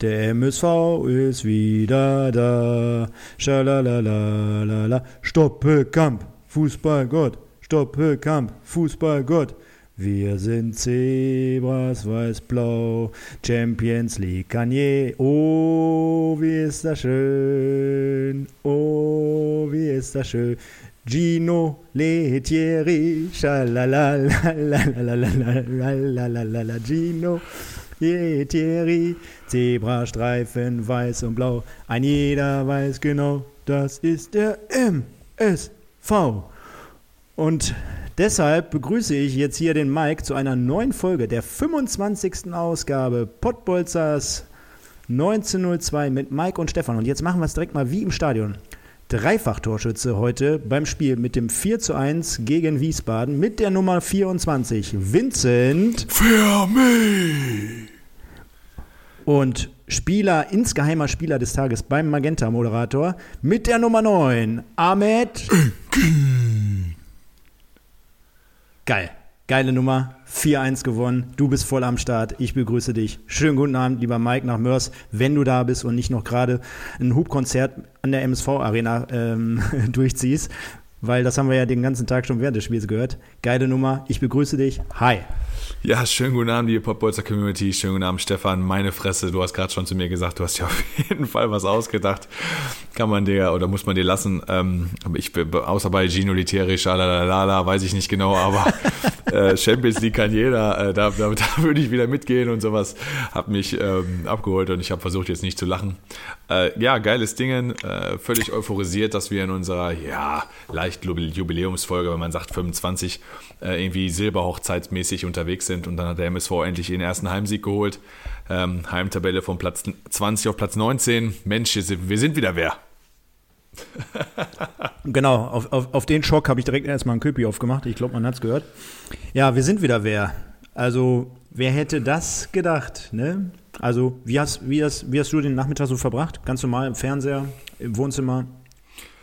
der MSV ist wieder da. Schalalalala, Stoppelkamp, Fußballgott, Stoppelkamp, Fußballgott. Wir sind Zebras weiß-blau, Champions League Kanye. Oh, wie ist das schön, oh, wie ist das schön. Gino Letieri, schalalalalalalalalalalala, Gino Letieri, Zebrastreifen weiß und blau, ein jeder weiß genau, das ist der MSV. Und deshalb begrüße ich jetzt hier den Mike zu einer neuen Folge der 25. Ausgabe Pottbolzers 1902 mit Mike und Stefan. Und jetzt machen wir es direkt mal wie im Stadion. Dreifach-Torschütze heute beim Spiel mit dem 4 zu 1 gegen Wiesbaden mit der Nummer 24, Vincent. Für mich! Und Spieler, insgeheimer Spieler des Tages beim Magenta-Moderator mit der Nummer 9, Ahmed. Geil. Geile Nummer. 4-1 gewonnen. Du bist voll am Start. Ich begrüße dich. Schönen guten Abend, lieber Mike nach Mörs, wenn du da bist und nicht noch gerade ein Hubkonzert an der MSV-Arena ähm, durchziehst. Weil das haben wir ja den ganzen Tag schon während des Spiels gehört. Geile Nummer. Ich begrüße dich. Hi. Ja, schönen guten Abend, liebe Popbolzer Community. Schönen guten Abend, Stefan. Meine Fresse, du hast gerade schon zu mir gesagt, du hast ja auf jeden Fall was ausgedacht. Kann man dir oder muss man dir lassen. Ähm, ich, außer bei Gino Litieri, schalalala, weiß ich nicht genau, aber äh, Champions League kann jeder. Äh, da, da, da würde ich wieder mitgehen und sowas. Hab mich ähm, abgeholt und ich habe versucht, jetzt nicht zu lachen. Äh, ja, geiles Ding. Äh, völlig euphorisiert, dass wir in unserer, ja, leicht Jubiläumsfolge, wenn man sagt 25, äh, irgendwie silberhochzeitsmäßig unterwegs sind. Und dann hat der MSV endlich ihren ersten Heimsieg geholt. Ähm, Heimtabelle von Platz 20 auf Platz 19. Mensch, wir sind wieder wer. genau, auf, auf, auf den Schock habe ich direkt erstmal ein Köpi aufgemacht. Ich glaube, man hat es gehört. Ja, wir sind wieder wer. Also, wer hätte das gedacht, ne? Also, wie hast, wie, hast, wie hast du den Nachmittag so verbracht? Ganz normal im Fernseher, im Wohnzimmer?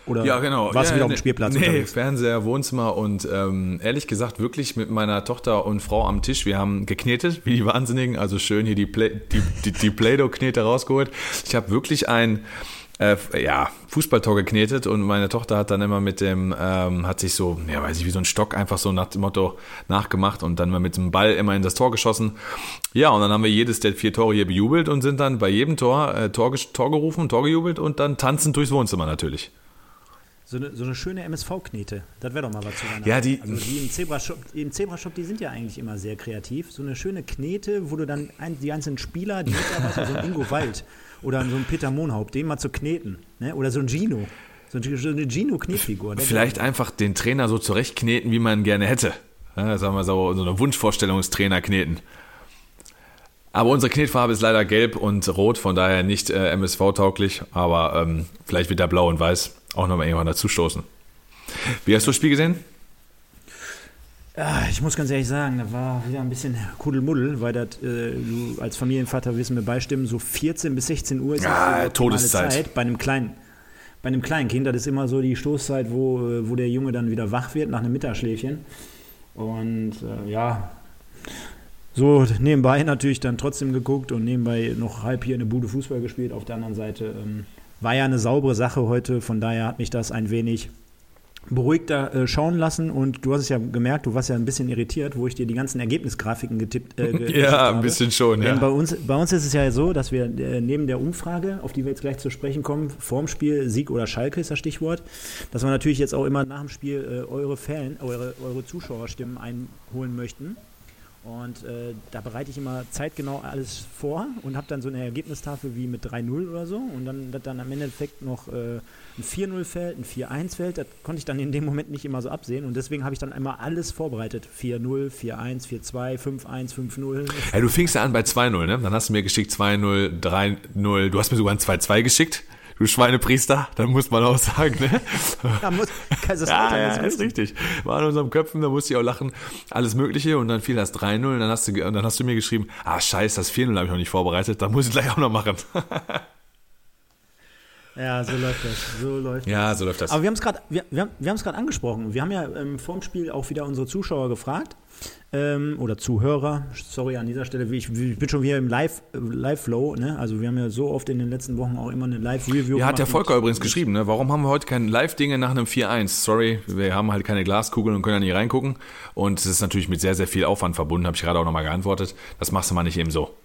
Oder ja, genau. warst ja, du wieder nee, auf dem Spielplatz? Nee, unterwegs? Fernseher, Wohnzimmer und ähm, ehrlich gesagt wirklich mit meiner Tochter und Frau am Tisch. Wir haben geknetet, wie die Wahnsinnigen. Also schön hier die, Play, die, die, die Play-Doh-Knete rausgeholt. Ich habe wirklich ein äh, ja, Fußballtor geknetet und meine Tochter hat dann immer mit dem, ähm, hat sich so, ja, weiß ich, wie so ein Stock einfach so nach dem Motto nachgemacht und dann mal mit dem Ball immer in das Tor geschossen. Ja, und dann haben wir jedes der vier Tore hier bejubelt und sind dann bei jedem Tor äh, Tor, Tor gerufen, Tor gejubelt und dann tanzend durchs Wohnzimmer natürlich. So eine, so eine schöne MSV-Knete, das wäre doch mal was zu Weihnachten. Ja, die, also die im Zebrashop, im Zebrashop, die sind ja eigentlich immer sehr kreativ. So eine schöne Knete, wo du dann ein, die einzelnen Spieler, die Mitarbeiter, so ein Ingo Wald oder so ein Peter Mohnhaupt, den mal zu kneten. Ne? Oder so ein Gino. So eine Gino-Knetfigur. Vielleicht einfach den Trainer so zurechtkneten, wie man gerne hätte. Ja, sagen wir so, so eine Wunschvorstellungstrainer kneten. Aber unsere Knetfarbe ist leider gelb und rot, von daher nicht äh, MSV-tauglich, aber ähm, vielleicht wird da blau und weiß auch nochmal irgendwann dazu stoßen. Wie hast du das Spiel gesehen? Ja, ich muss ganz ehrlich sagen, da war wieder ein bisschen Kuddelmuddel, weil das, äh, du als Familienvater wissen mir beistimmen, so 14 bis 16 Uhr ist ja, Todeszeit. Zeit bei einem kleinen. Bei einem kleinen Kind, das ist immer so die Stoßzeit, wo, wo der Junge dann wieder wach wird nach einem Mittagsschläfchen. Und äh, ja, so nebenbei natürlich dann trotzdem geguckt und nebenbei noch halb hier eine Bude Fußball gespielt. Auf der anderen Seite ähm, war ja eine saubere Sache heute, von daher hat mich das ein wenig beruhigter äh, schauen lassen und du hast es ja gemerkt, du warst ja ein bisschen irritiert, wo ich dir die ganzen Ergebnisgrafiken getippt äh, ge Ja, ein bisschen schon, ja. Denn bei uns, bei uns ist es ja so, dass wir äh, neben der Umfrage, auf die wir jetzt gleich zu sprechen kommen, vorm Spiel Sieg oder Schalke ist das Stichwort, dass wir natürlich jetzt auch immer nach dem Spiel äh, eure Fan, eure, eure Zuschauerstimmen einholen möchten. Und äh, da bereite ich immer zeitgenau alles vor und habe dann so eine Ergebnistafel wie mit 3-0 oder so und dann das dann am Endeffekt noch äh, ein 4-0 fällt, ein 4-1 fällt. Das konnte ich dann in dem Moment nicht immer so absehen und deswegen habe ich dann einmal alles vorbereitet. 4-0, 4-1, 4-2, 5-1, 5-0. Ja, du fingst ja an bei 2-0, ne? Dann hast du mir geschickt 2-0, 3-0. Du hast mir sogar ein 2-2 geschickt. Du Schweinepriester, dann muss man auch sagen, ne? Da muss, ja, ja, ist richtig. War in unserem Köpfen, da musste ich auch lachen, alles Mögliche und dann fiel das 3-0 und dann hast du, und dann hast du mir geschrieben, ah, scheiße, das 4-0 habe ich noch nicht vorbereitet, da muss ich gleich auch noch machen. Ja, so läuft das. So läuft ja, das. so läuft das. Aber wir haben es gerade wir, wir, wir angesprochen. Wir haben ja ähm, vor dem Spiel auch wieder unsere Zuschauer gefragt. Ähm, oder Zuhörer. Sorry an dieser Stelle. Ich, ich bin schon wieder im Live-Flow. ne? Also wir haben ja so oft in den letzten Wochen auch immer eine Live-Review Ja, hat der Volker übrigens geschrieben. Ne? Warum haben wir heute keine Live-Dinge nach einem 4-1? Sorry, wir haben halt keine Glaskugel und können da nicht reingucken. Und es ist natürlich mit sehr, sehr viel Aufwand verbunden. Habe ich gerade auch nochmal geantwortet. Das machst du mal nicht eben so.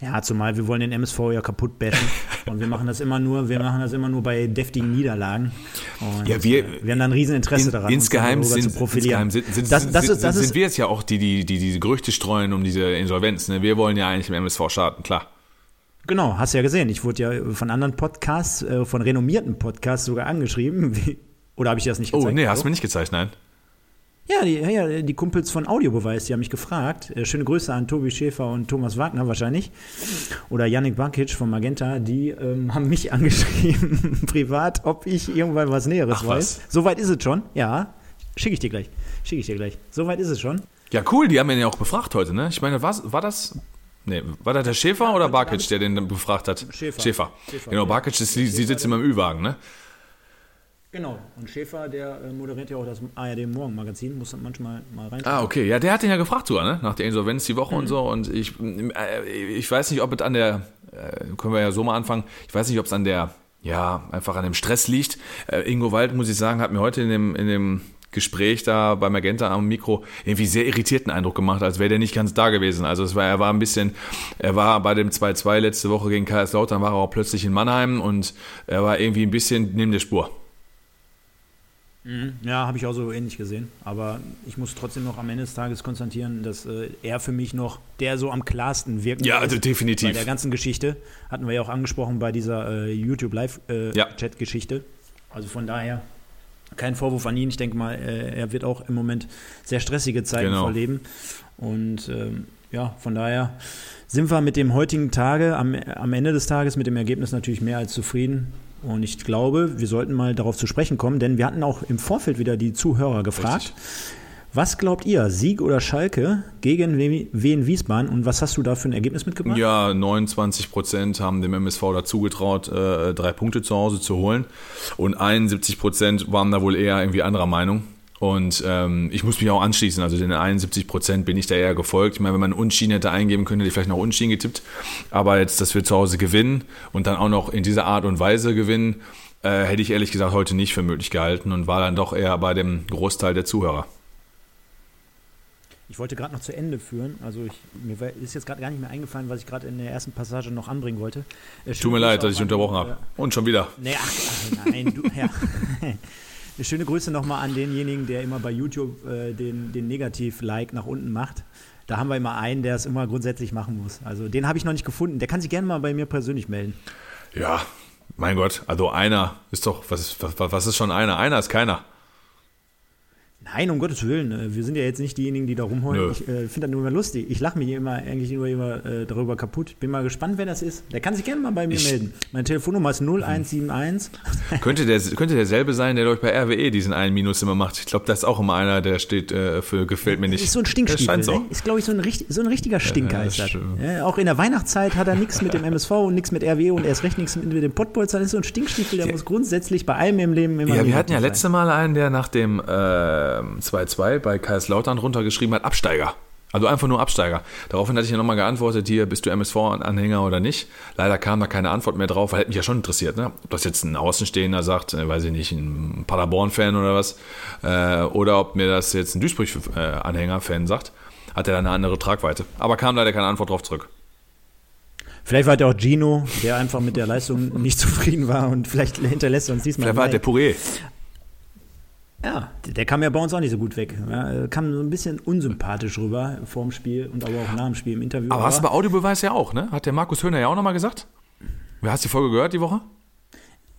Ja, zumal wir wollen den MSV ja kaputt bashen und wir machen das immer nur, wir machen das immer nur bei deftigen Niederlagen. Und ja, wir, wir haben da ein Rieseninteresse in, daran, insgeheim sind, zu profilieren. Insgeheim sind, sind, das, das sind, ist, das sind, ist, wir jetzt ja auch die, die, die diese Gerüchte streuen um diese Insolvenz. Ne? Wir wollen ja eigentlich im MSV starten, klar. Genau, hast du ja gesehen. Ich wurde ja von anderen Podcasts, äh, von renommierten Podcasts sogar angeschrieben. Oder habe ich dir das nicht gezeigt? Oh, nee, hast du mir nicht gezeigt, nein. Ja die, ja, die Kumpels von Audiobeweis, die haben mich gefragt. Äh, schöne Grüße an Tobi Schäfer und Thomas Wagner wahrscheinlich. Oder Yannick Bankic von Magenta. Die ähm, haben mich angeschrieben, privat, ob ich irgendwann was Näheres Ach, weiß. was? Soweit ist es schon. Ja, schicke ich dir gleich. Schicke ich dir gleich. Soweit ist es schon. Ja, cool, die haben ihn ja auch befragt heute, ne? Ich meine, was, war das. Nee, war das der Schäfer oder Barkic, der den befragt hat? Schäfer. Schäfer. Schäfer, Genau, ja. Barkic, ist, sie, sitzt immer im Ü-Wagen, ne? Genau. Und Schäfer, der äh, moderiert ja auch das ARD Morgenmagazin, muss manchmal mal rein. Ah, okay. Ja, der hat den ja gefragt sogar, ne? Nach der Insolvenz die Woche und so. Und ich, äh, ich weiß nicht, ob es an der, äh, können wir ja so mal anfangen, ich weiß nicht, ob es an der, ja, einfach an dem Stress liegt. Ingo Wald, muss ich sagen, hat mir heute in dem, in dem Gespräch da bei Magenta am Mikro irgendwie sehr irritierten Eindruck gemacht, als wäre der nicht ganz da gewesen. Also es war, er war ein bisschen, er war bei dem 2-2 letzte Woche gegen Kaiserslautern, war er auch plötzlich in Mannheim und er war irgendwie ein bisschen neben der Spur. Ja, habe ich auch so ähnlich gesehen. Aber ich muss trotzdem noch am Ende des Tages konstatieren, dass äh, er für mich noch der so am klarsten wirkt. Ja, also Bei definitiv. der ganzen Geschichte. Hatten wir ja auch angesprochen bei dieser äh, YouTube Ja. Live-Chat-Geschichte. also von daher kein Vorwurf an ihn. Ich denke mal, äh, er wird auch im Moment sehr stressige Zeiten Genau. verleben. Und ähm, ja, von daher sind wir mit dem heutigen Tage, am, am Ende des Tages mit dem Ergebnis natürlich mehr als zufrieden. Und ich glaube, wir sollten mal darauf zu sprechen kommen, denn wir hatten auch im Vorfeld wieder die Zuhörer gefragt. Richtig. Was glaubt ihr, Sieg oder Schalke gegen Wien Wiesbaden und was hast du da für ein Ergebnis mitgebracht? Ja, 29 Prozent haben dem MSV dazu getraut, äh, drei Punkte zu Hause zu holen. Und 71 Prozent waren da wohl eher irgendwie anderer Meinung. Und ähm, ich muss mich auch anschließen. Also den 71 Prozent bin ich da eher gefolgt. Ich meine, wenn man Unschieden hätte eingeben können, hätte ich vielleicht noch Unschieden getippt. Aber jetzt, dass wir zu Hause gewinnen und dann auch noch in dieser Art und Weise gewinnen, äh, hätte ich ehrlich gesagt heute nicht für möglich gehalten und war dann doch eher bei dem Großteil der Zuhörer. Ich wollte gerade noch zu Ende führen. Also ich, mir ist jetzt gerade gar nicht mehr eingefallen, was ich gerade in der ersten Passage noch anbringen wollte. Äh, Tut mir leid, dass ich unterbrochen habe. Und schon wieder. Nee, ach nein, du, ja. Schöne Grüße nochmal an denjenigen, der immer bei YouTube äh, den, den Negativ-Like nach unten macht. Da haben wir immer einen, der es immer grundsätzlich machen muss. Also den habe ich noch nicht gefunden. Der kann sich gerne mal bei mir persönlich melden. Ja, mein Gott, also einer ist doch, was ist, was, was ist schon einer? Einer ist keiner. Nein, um Gottes Willen. äh, Wir sind ja jetzt nicht diejenigen, die da rumheulen. Nö. Ich äh, finde das nur immer lustig. Ich lache mich immer eigentlich nur immer äh, darüber kaputt. Bin mal gespannt, wer das ist. Der kann sich gerne mal bei mir Ich- melden. Meine Telefonnummer ist 0171. Könnte, der, könnte derselbe sein, der durch bei RWE diesen einen Minus immer macht. Ich glaube, das ist auch immer einer, der steht äh, für gefällt mir nicht. Ist so ein Stinkstiefel. Ne? Ist, glaube ich, so ein, richtig, so ein richtiger Stinker. Ja, ist das. Ja, auch in der Weihnachtszeit hat er nichts mit dem MSV und nichts mit RWE und erst recht nichts mit dem Pottbolzer. Das ist so ein Stinkstiefel, der muss grundsätzlich bei allem im Leben immer Ja, wir hatten ja letzte Mal einen, der nach dem äh, 2-2 bei Kaiserslautern runtergeschrieben hat, Absteiger. Also einfach nur Absteiger. Daraufhin hatte ich ja nochmal geantwortet, hier, bist du MSV-Anhänger oder nicht? Leider kam da keine Antwort mehr drauf, weil hätte mich ja schon interessiert, ne? Ob das jetzt ein Außenstehender sagt, äh, weiß ich nicht, ein Paderborn-Fan oder was, äh, oder ob mir das jetzt ein Duisburg-Anhänger-Fan sagt, hat er da eine andere Tragweite. Aber kam leider keine Antwort drauf zurück. Vielleicht war der auch Gino, der einfach mit der Leistung nicht zufrieden war und vielleicht hinterlässt er uns diesmal. Vielleicht war der Like. Ja, der kam ja bei uns auch nicht so gut weg. Ja, kam so ein bisschen unsympathisch rüber vorm Spiel und aber auch nach dem Spiel im Interview. Aber hast du bei Audiobeweis ja auch, ne? Hat der Markus Höhner ja auch nochmal gesagt? Wer hast die Folge gehört die Woche?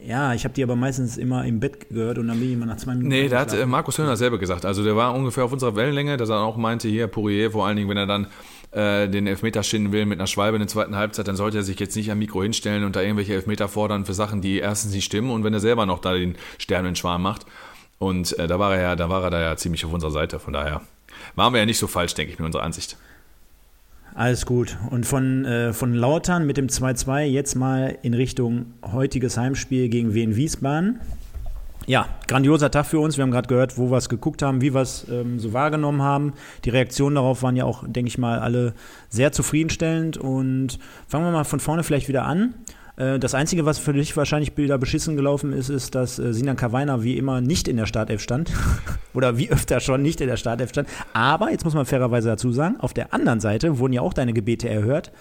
Ja, ich habe die aber meistens immer im Bett gehört und dann bin ich immer nach zwei Minuten. Nee, da hat äh, Markus Höhner selber gesagt. Also der war ungefähr auf unserer Wellenlänge, dass er auch meinte, hier Poirier, vor allen Dingen, wenn er dann äh, den Elfmeter schinden will mit einer Schwalbe in der zweiten Halbzeit, dann sollte er sich jetzt nicht am Mikro hinstellen und da irgendwelche Elfmeter fordern für Sachen, die erstens nicht stimmen und wenn er selber noch da den Sternenschwarm macht. Und äh, da war er ja, da war er da ja ziemlich auf unserer Seite. Von daher waren wir ja nicht so falsch, denke ich, mit unserer Ansicht. Alles gut. Und von, äh, von Lautern mit dem 2-2 jetzt mal in Richtung heutiges Heimspiel gegen Wien Wiesbaden. Ja, grandioser Tag für uns. Wir haben gerade gehört, wo wir es geguckt haben, wie wir es ähm, so wahrgenommen haben. Die Reaktionen darauf waren ja auch, denke ich mal, alle sehr zufriedenstellend. Und fangen wir mal von vorne vielleicht wieder an. Äh, das Einzige, was für dich wahrscheinlich wieder beschissen gelaufen ist, ist, dass äh, Sinan Kawainer wie immer nicht in der Startelf stand. Oder wie öfter schon nicht in der Startelf stand. Aber, jetzt muss man fairerweise dazu sagen, auf der anderen Seite wurden ja auch deine Gebete erhört.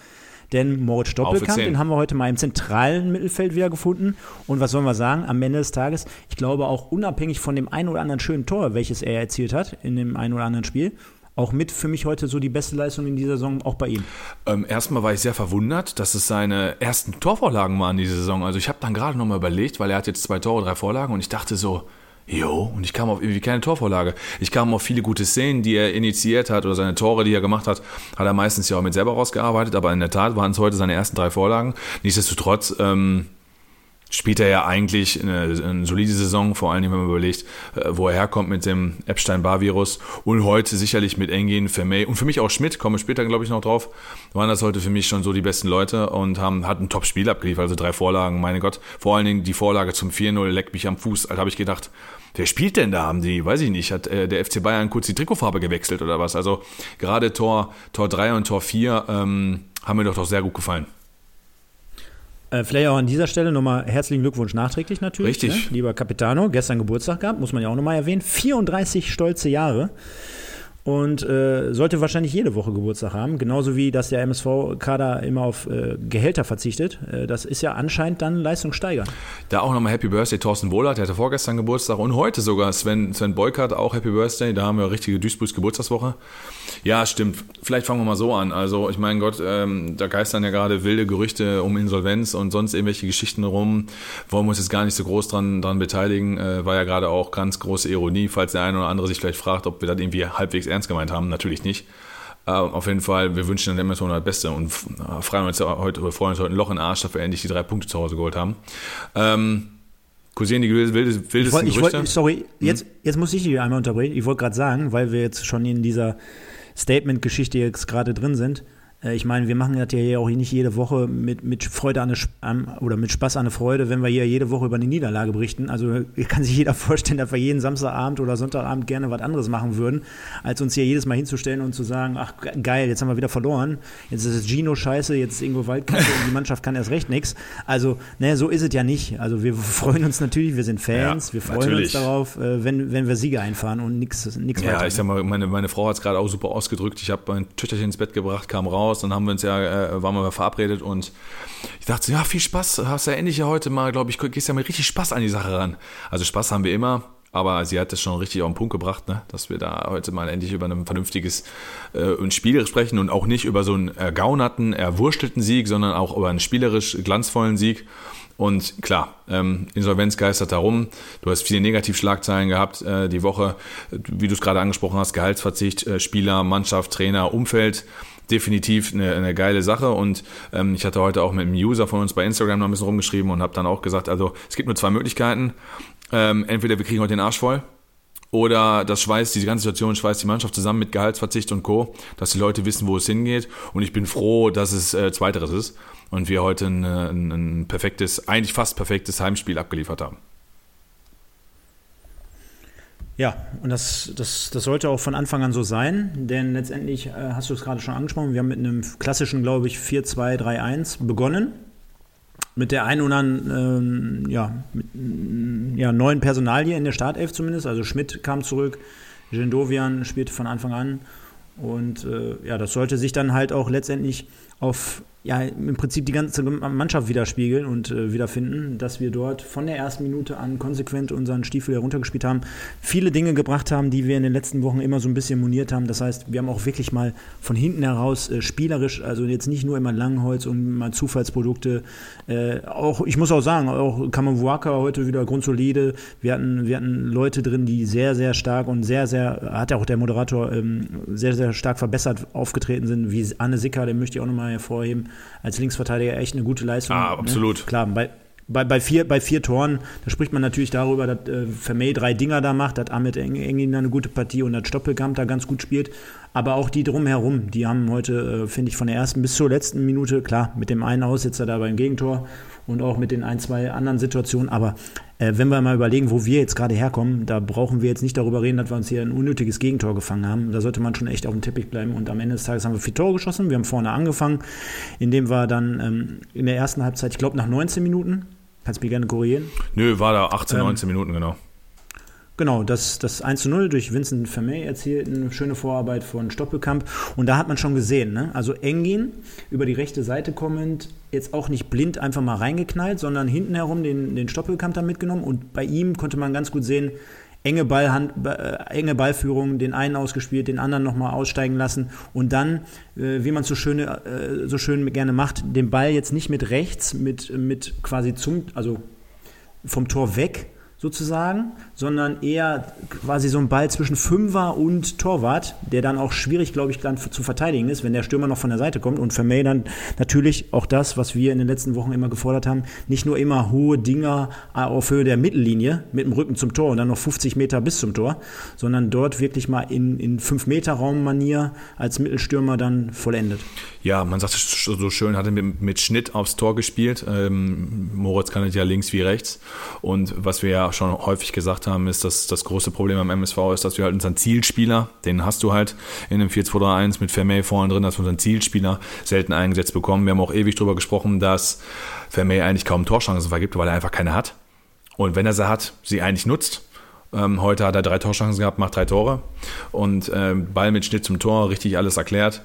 Denn Moritz Doppelkamp, den haben wir heute mal im zentralen Mittelfeld wieder gefunden. Und was sollen wir sagen? Am Ende des Tages, ich glaube auch unabhängig von dem einen oder anderen schönen Tor, welches er erzielt hat in dem einen oder anderen Spiel, auch mit für mich heute so die beste Leistung in dieser Saison, auch bei ihm. Ähm, erstmal war ich sehr verwundert, dass es seine ersten Torvorlagen waren in dieser Saison. Also ich habe dann gerade nochmal überlegt, weil er hat jetzt zwei Tore, drei Vorlagen und ich dachte so, Jo, und ich kam auf irgendwie keine Torvorlage. Ich kam auf viele gute Szenen, die er initiiert hat oder seine Tore, die er gemacht hat, hat er meistens ja auch mit selber rausgearbeitet, aber in der Tat waren es heute seine ersten drei Vorlagen. Nichtsdestotrotz ähm, spielt er ja eigentlich eine, eine, solide Saison, vor allem wenn man überlegt, äh, wo er herkommt mit dem Epstein-Barr-Virus und heute sicherlich mit Engin, Vermey und für mich auch Schmidt, komme später glaube ich noch drauf, waren das heute für mich schon so die besten Leute und haben hat ein Top-Spiel abgeliefert, also drei Vorlagen, meine Gott, vor allen Dingen die Vorlage zum 4-0 leckt mich am Fuß, da habe ich gedacht, wer spielt denn da? Haben die, weiß ich nicht, hat äh, der FC Bayern kurz die Trikotfarbe gewechselt oder was? Also gerade Tor, Tor 3 und Tor 4 ähm, haben mir doch, doch sehr gut gefallen. Äh, vielleicht auch an dieser Stelle nochmal herzlichen Glückwunsch nachträglich natürlich. Richtig. Ne? Lieber Capitano, gestern Geburtstag gehabt, muss man ja auch nochmal erwähnen. 34 stolze Jahre und äh, sollte wahrscheinlich jede Woche Geburtstag haben. Genauso wie, dass der MSV-Kader immer auf äh, Gehälter verzichtet. Äh, das ist ja anscheinend dann Leistung steigern. Da auch nochmal Happy Birthday Thorsten Wohlert, der hatte vorgestern Geburtstag und heute sogar Sven, Sven Beukert auch Happy Birthday. Da haben wir richtige Duisburgs Geburtstagswoche. Ja, stimmt. Vielleicht fangen wir mal so an. Also, ich meine Gott, ähm, da geistern ja gerade wilde Gerüchte um Insolvenz und sonst irgendwelche Geschichten rum. Wollen wir uns jetzt gar nicht so groß dran, dran beteiligen. Äh, war ja gerade auch ganz große Ironie, falls der eine oder andere sich vielleicht fragt, ob wir das irgendwie halbwegs ernst gemeint haben. Natürlich nicht. Äh, auf jeden Fall, wir wünschen dem Emerson das Beste und äh, freuen uns heute, freuen uns heute ein Loch in den Arsch, dass wir endlich die drei Punkte zu Hause geholt haben. Ähm, kursieren die wildesten ich wollt, ich wollt, Sorry, jetzt, jetzt muss ich dich einmal unterbrechen. Ich wollte gerade sagen, weil wir jetzt schon in dieser Statement-Geschichte jetzt gerade drin sind, ich meine, wir machen das ja hier auch nicht jede Woche mit, mit Freude an eine, oder mit Spaß an eine Freude, wenn wir hier jede Woche über eine Niederlage berichten. Also kann sich jeder vorstellen, dass wir jeden Samstagabend oder Sonntagabend gerne was anderes machen würden, als uns hier jedes Mal hinzustellen und zu sagen, ach geil, jetzt haben wir wieder verloren, jetzt ist es Gino scheiße, jetzt ist Ingo Waldkante und die Mannschaft kann erst recht nichts. Also, ne, so ist es ja nicht. Also wir freuen uns natürlich, wir sind Fans, ja, wir freuen natürlich. uns darauf, äh, wenn, wenn wir Siege einfahren und nichts ja, weiter. Ja, ich sag mal, meine, meine Frau hat es gerade auch super ausgedrückt. Ich habe mein Töchterchen ins Bett gebracht, kam raus raus, dann haben wir uns ja, äh, waren wir verabredet und ich dachte, ja, viel Spaß, hast ja endlich ja heute mal, glaube ich, gehst ja mit richtig Spaß an die Sache ran. Also Spaß haben wir immer, aber sie hat das schon richtig auf den Punkt gebracht, ne? dass wir da heute mal endlich über ein vernünftiges äh, Spiel sprechen und auch nicht über so einen ergaunerten, erwurstelten Sieg, sondern auch über einen spielerisch glanzvollen Sieg. Und klar, ähm, Insolvenz geistert darum. Du hast viele Negativschlagzeilen gehabt äh, die Woche, wie du es gerade angesprochen hast, Gehaltsverzicht, äh, Spieler, Mannschaft, Trainer, Umfeld definitiv eine, eine geile Sache und ähm, ich hatte heute auch mit einem User von uns bei Instagram noch ein bisschen rumgeschrieben und habe dann auch gesagt, also es gibt nur zwei Möglichkeiten. Ähm, entweder wir kriegen heute den Arsch voll oder das schweißt, diese ganze Situation schweißt die Mannschaft zusammen mit Gehaltsverzicht und Co., dass die Leute wissen, wo es hingeht und ich bin froh, dass es äh, zweiteres ist und wir heute ein, ein, ein perfektes, eigentlich fast perfektes Heimspiel abgeliefert haben. Ja, und das, das, das sollte auch von Anfang an so sein, denn letztendlich äh, hast du es gerade schon angesprochen, wir haben mit einem klassischen, glaube ich, 4-2-3-1 begonnen. Mit der einen oder anderen ähm, ja, mit, ja, neuen Personalie in der Startelf zumindest. Also Schmidt kam zurück, Jendovian spielte von Anfang an. Und äh, ja, das sollte sich dann halt auch letztendlich auf ja, im Prinzip die ganze Mannschaft widerspiegeln und äh, wiederfinden, dass wir dort von der ersten Minute an konsequent unseren Stiefel heruntergespielt haben, viele Dinge gebracht haben, die wir in den letzten Wochen immer so ein bisschen moniert haben. Das heißt, wir haben auch wirklich mal von hinten heraus äh, spielerisch, also jetzt nicht nur immer Langholz und mal Zufallsprodukte, äh, auch, ich muss auch sagen, auch Kamavuaka heute wieder grundsolide. Wir hatten, wir hatten Leute drin, die sehr, sehr stark und sehr, sehr, hat ja auch der Moderator ähm, sehr, sehr stark verbessert aufgetreten sind, wie Anne Sicker, den möchte ich auch nochmal hervorheben als Linksverteidiger echt eine gute Leistung. Ah, absolut. Ne? Klar, bei, bei, bei, vier, bei vier Toren, da spricht man natürlich darüber, dass äh, Vermey drei Dinger da macht, dass Ahmed Engin eine gute Partie und dass Stoppelkamp da ganz gut spielt. Aber auch die drumherum, die haben heute, äh, finde ich, von der ersten bis zur letzten Minute, klar, mit dem einen Aussetzer da beim Gegentor und auch mit den ein, zwei anderen Situationen. Aber äh, wenn wir mal überlegen, wo wir jetzt gerade herkommen, da brauchen wir jetzt nicht darüber reden, dass wir uns hier ein unnötiges Gegentor gefangen haben. Da sollte man schon echt auf dem Teppich bleiben. Und am Ende des Tages haben wir vier Tore geschossen. Wir haben vorne angefangen, indem wir dann ähm, in der ersten Halbzeit, ich glaube nach 19 Minuten, kannst du mich gerne korrigieren. Nö, war da 18, ähm, 19 Minuten, genau. Genau, das, das 1 zu 0 durch Vincent Vermey erzielt, eine schöne Vorarbeit von Stoppelkamp. Und da hat man schon gesehen, ne? also Engin über die rechte Seite kommend, jetzt auch nicht blind einfach mal reingeknallt, sondern hinten herum den, den Stoppelkamp da mitgenommen. Und bei ihm konnte man ganz gut sehen, enge, Ballhand, äh, enge Ballführung, den einen ausgespielt, den anderen nochmal aussteigen lassen und dann, äh, wie man so, schön, äh, so schön gerne macht, den Ball jetzt nicht mit rechts, mit, mit quasi zum, also vom Tor weg, sozusagen, sondern eher quasi so ein Ball zwischen Fünfer und Torwart, der dann auch schwierig, glaube ich, dann zu verteidigen ist, wenn der Stürmer noch von der Seite kommt. Und Vermey dann natürlich auch das, was wir in den letzten Wochen immer gefordert haben, nicht nur immer hohe Dinger auf Höhe der Mittellinie mit dem Rücken zum Tor und dann noch 50 Meter bis zum Tor, sondern dort wirklich mal in, in 5-Meter-Raum-Manier als Mittelstürmer dann vollendet. Ja, man sagt so schön, hat er mit, mit Schnitt aufs Tor gespielt. Ähm, Moritz kann es ja links wie rechts. Und was wir ja schon häufig gesagt haben, ist, dass das große Problem am MSV ist, dass wir halt unseren Zielspieler, den hast du halt in dem 4-2-3-1 mit Vermey vorne drin, dass wir unseren Zielspieler selten eingesetzt bekommen. Wir haben auch ewig darüber gesprochen, dass Vermey eigentlich kaum Torchancen vergibt, weil er einfach keine hat. Und wenn er sie hat, sie eigentlich nutzt. Ähm, heute hat er drei Torchancen gehabt, macht drei Tore. Und ähm, Ball mit Schnitt zum Tor, richtig alles erklärt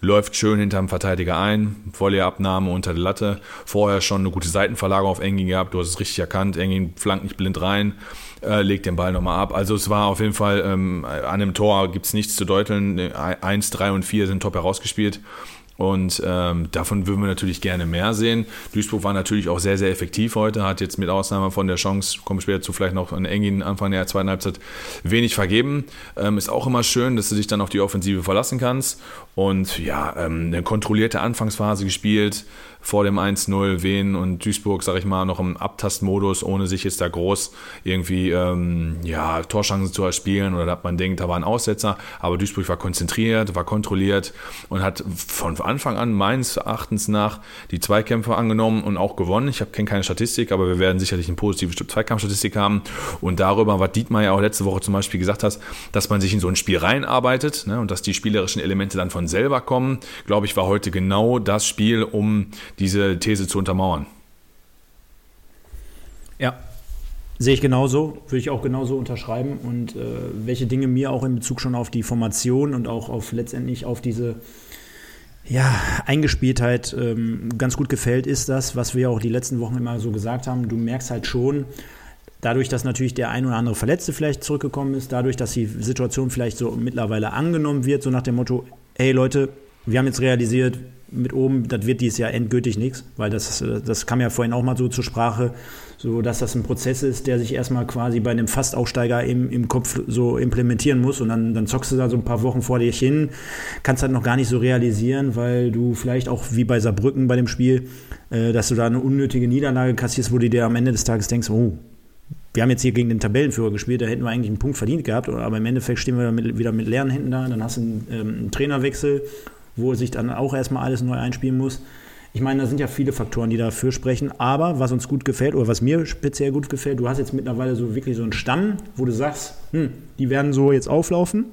läuft schön hinterm Verteidiger ein, Volleyabnahme unter der Latte, vorher schon eine gute Seitenverlagerung auf Engin gehabt, du hast es richtig erkannt, Engin flankt nicht blind rein, äh, legt den Ball nochmal ab. Also es war auf jeden Fall, ähm, an dem Tor gibt es nichts zu deuteln, 1, 3 und 4 sind top herausgespielt und ähm, davon würden wir natürlich gerne mehr sehen. Duisburg war natürlich auch sehr, sehr effektiv heute, hat jetzt mit Ausnahme von der Chance, kommen später zu vielleicht noch an Engin Anfang der zweiten Halbzeit, wenig vergeben. Ähm, ist auch immer schön, dass du dich dann auf die Offensive verlassen kannst. Und ja, ähm, eine kontrollierte Anfangsphase gespielt, vor dem 1-0 Wien und Duisburg, sag ich mal, noch im Abtastmodus, ohne sich jetzt da groß irgendwie ähm, ja, Torschancen zu erspielen oder dass man denkt, da war ein Aussetzer. Aber Duisburg war konzentriert, war kontrolliert und hat von Anfang an meines Erachtens nach die Zweikämpfe angenommen und auch gewonnen. Ich kenne keine Statistik, aber wir werden sicherlich eine positive Zweikampfstatistik haben. Und darüber, was Dietmar ja auch letzte Woche zum Beispiel gesagt hat, dass man sich in so ein Spiel reinarbeitet ne, und dass die spielerischen Elemente dann von selber kommen, glaube ich, war heute genau das Spiel, um diese These zu untermauern. Ja, Sehe ich genauso, würde ich auch genauso unterschreiben. Und äh, welche Dinge mir auch in Bezug schon auf die Formation und auch auf letztendlich auf diese ja, Eingespieltheit ähm, ganz gut gefällt, ist das, was wir auch die letzten Wochen immer so gesagt haben. Du merkst halt schon, dadurch, dass natürlich der ein oder andere Verletzte vielleicht zurückgekommen ist, dadurch, dass die Situation vielleicht so mittlerweile angenommen wird, so nach dem Motto, hey Leute, wir haben jetzt realisiert, mit oben, das wird dieses Jahr endgültig nichts, weil das, das kam ja vorhin auch mal so zur Sprache, so dass das ein Prozess ist, der sich erstmal quasi bei einem Fastaufsteiger im, im Kopf so implementieren muss und dann, dann zockst du da so ein paar Wochen vor dir hin, kannst halt noch gar nicht so realisieren, weil du vielleicht auch wie bei Saarbrücken bei dem Spiel, äh, dass du da eine unnötige Niederlage kassierst, wo du dir am Ende des Tages denkst, oh, wir haben jetzt hier gegen den Tabellenführer gespielt, da hätten wir eigentlich einen Punkt verdient gehabt, aber im Endeffekt stehen wir mit, wieder mit leeren Händen da, dann hast du einen, ähm, einen Trainerwechsel wo sich dann auch erstmal alles neu einspielen muss. Ich meine, da sind ja viele Faktoren, die dafür sprechen. Aber was uns gut gefällt oder was mir speziell gut gefällt, du hast jetzt mittlerweile so wirklich so einen Stamm, wo du sagst, hm, die werden so jetzt auflaufen.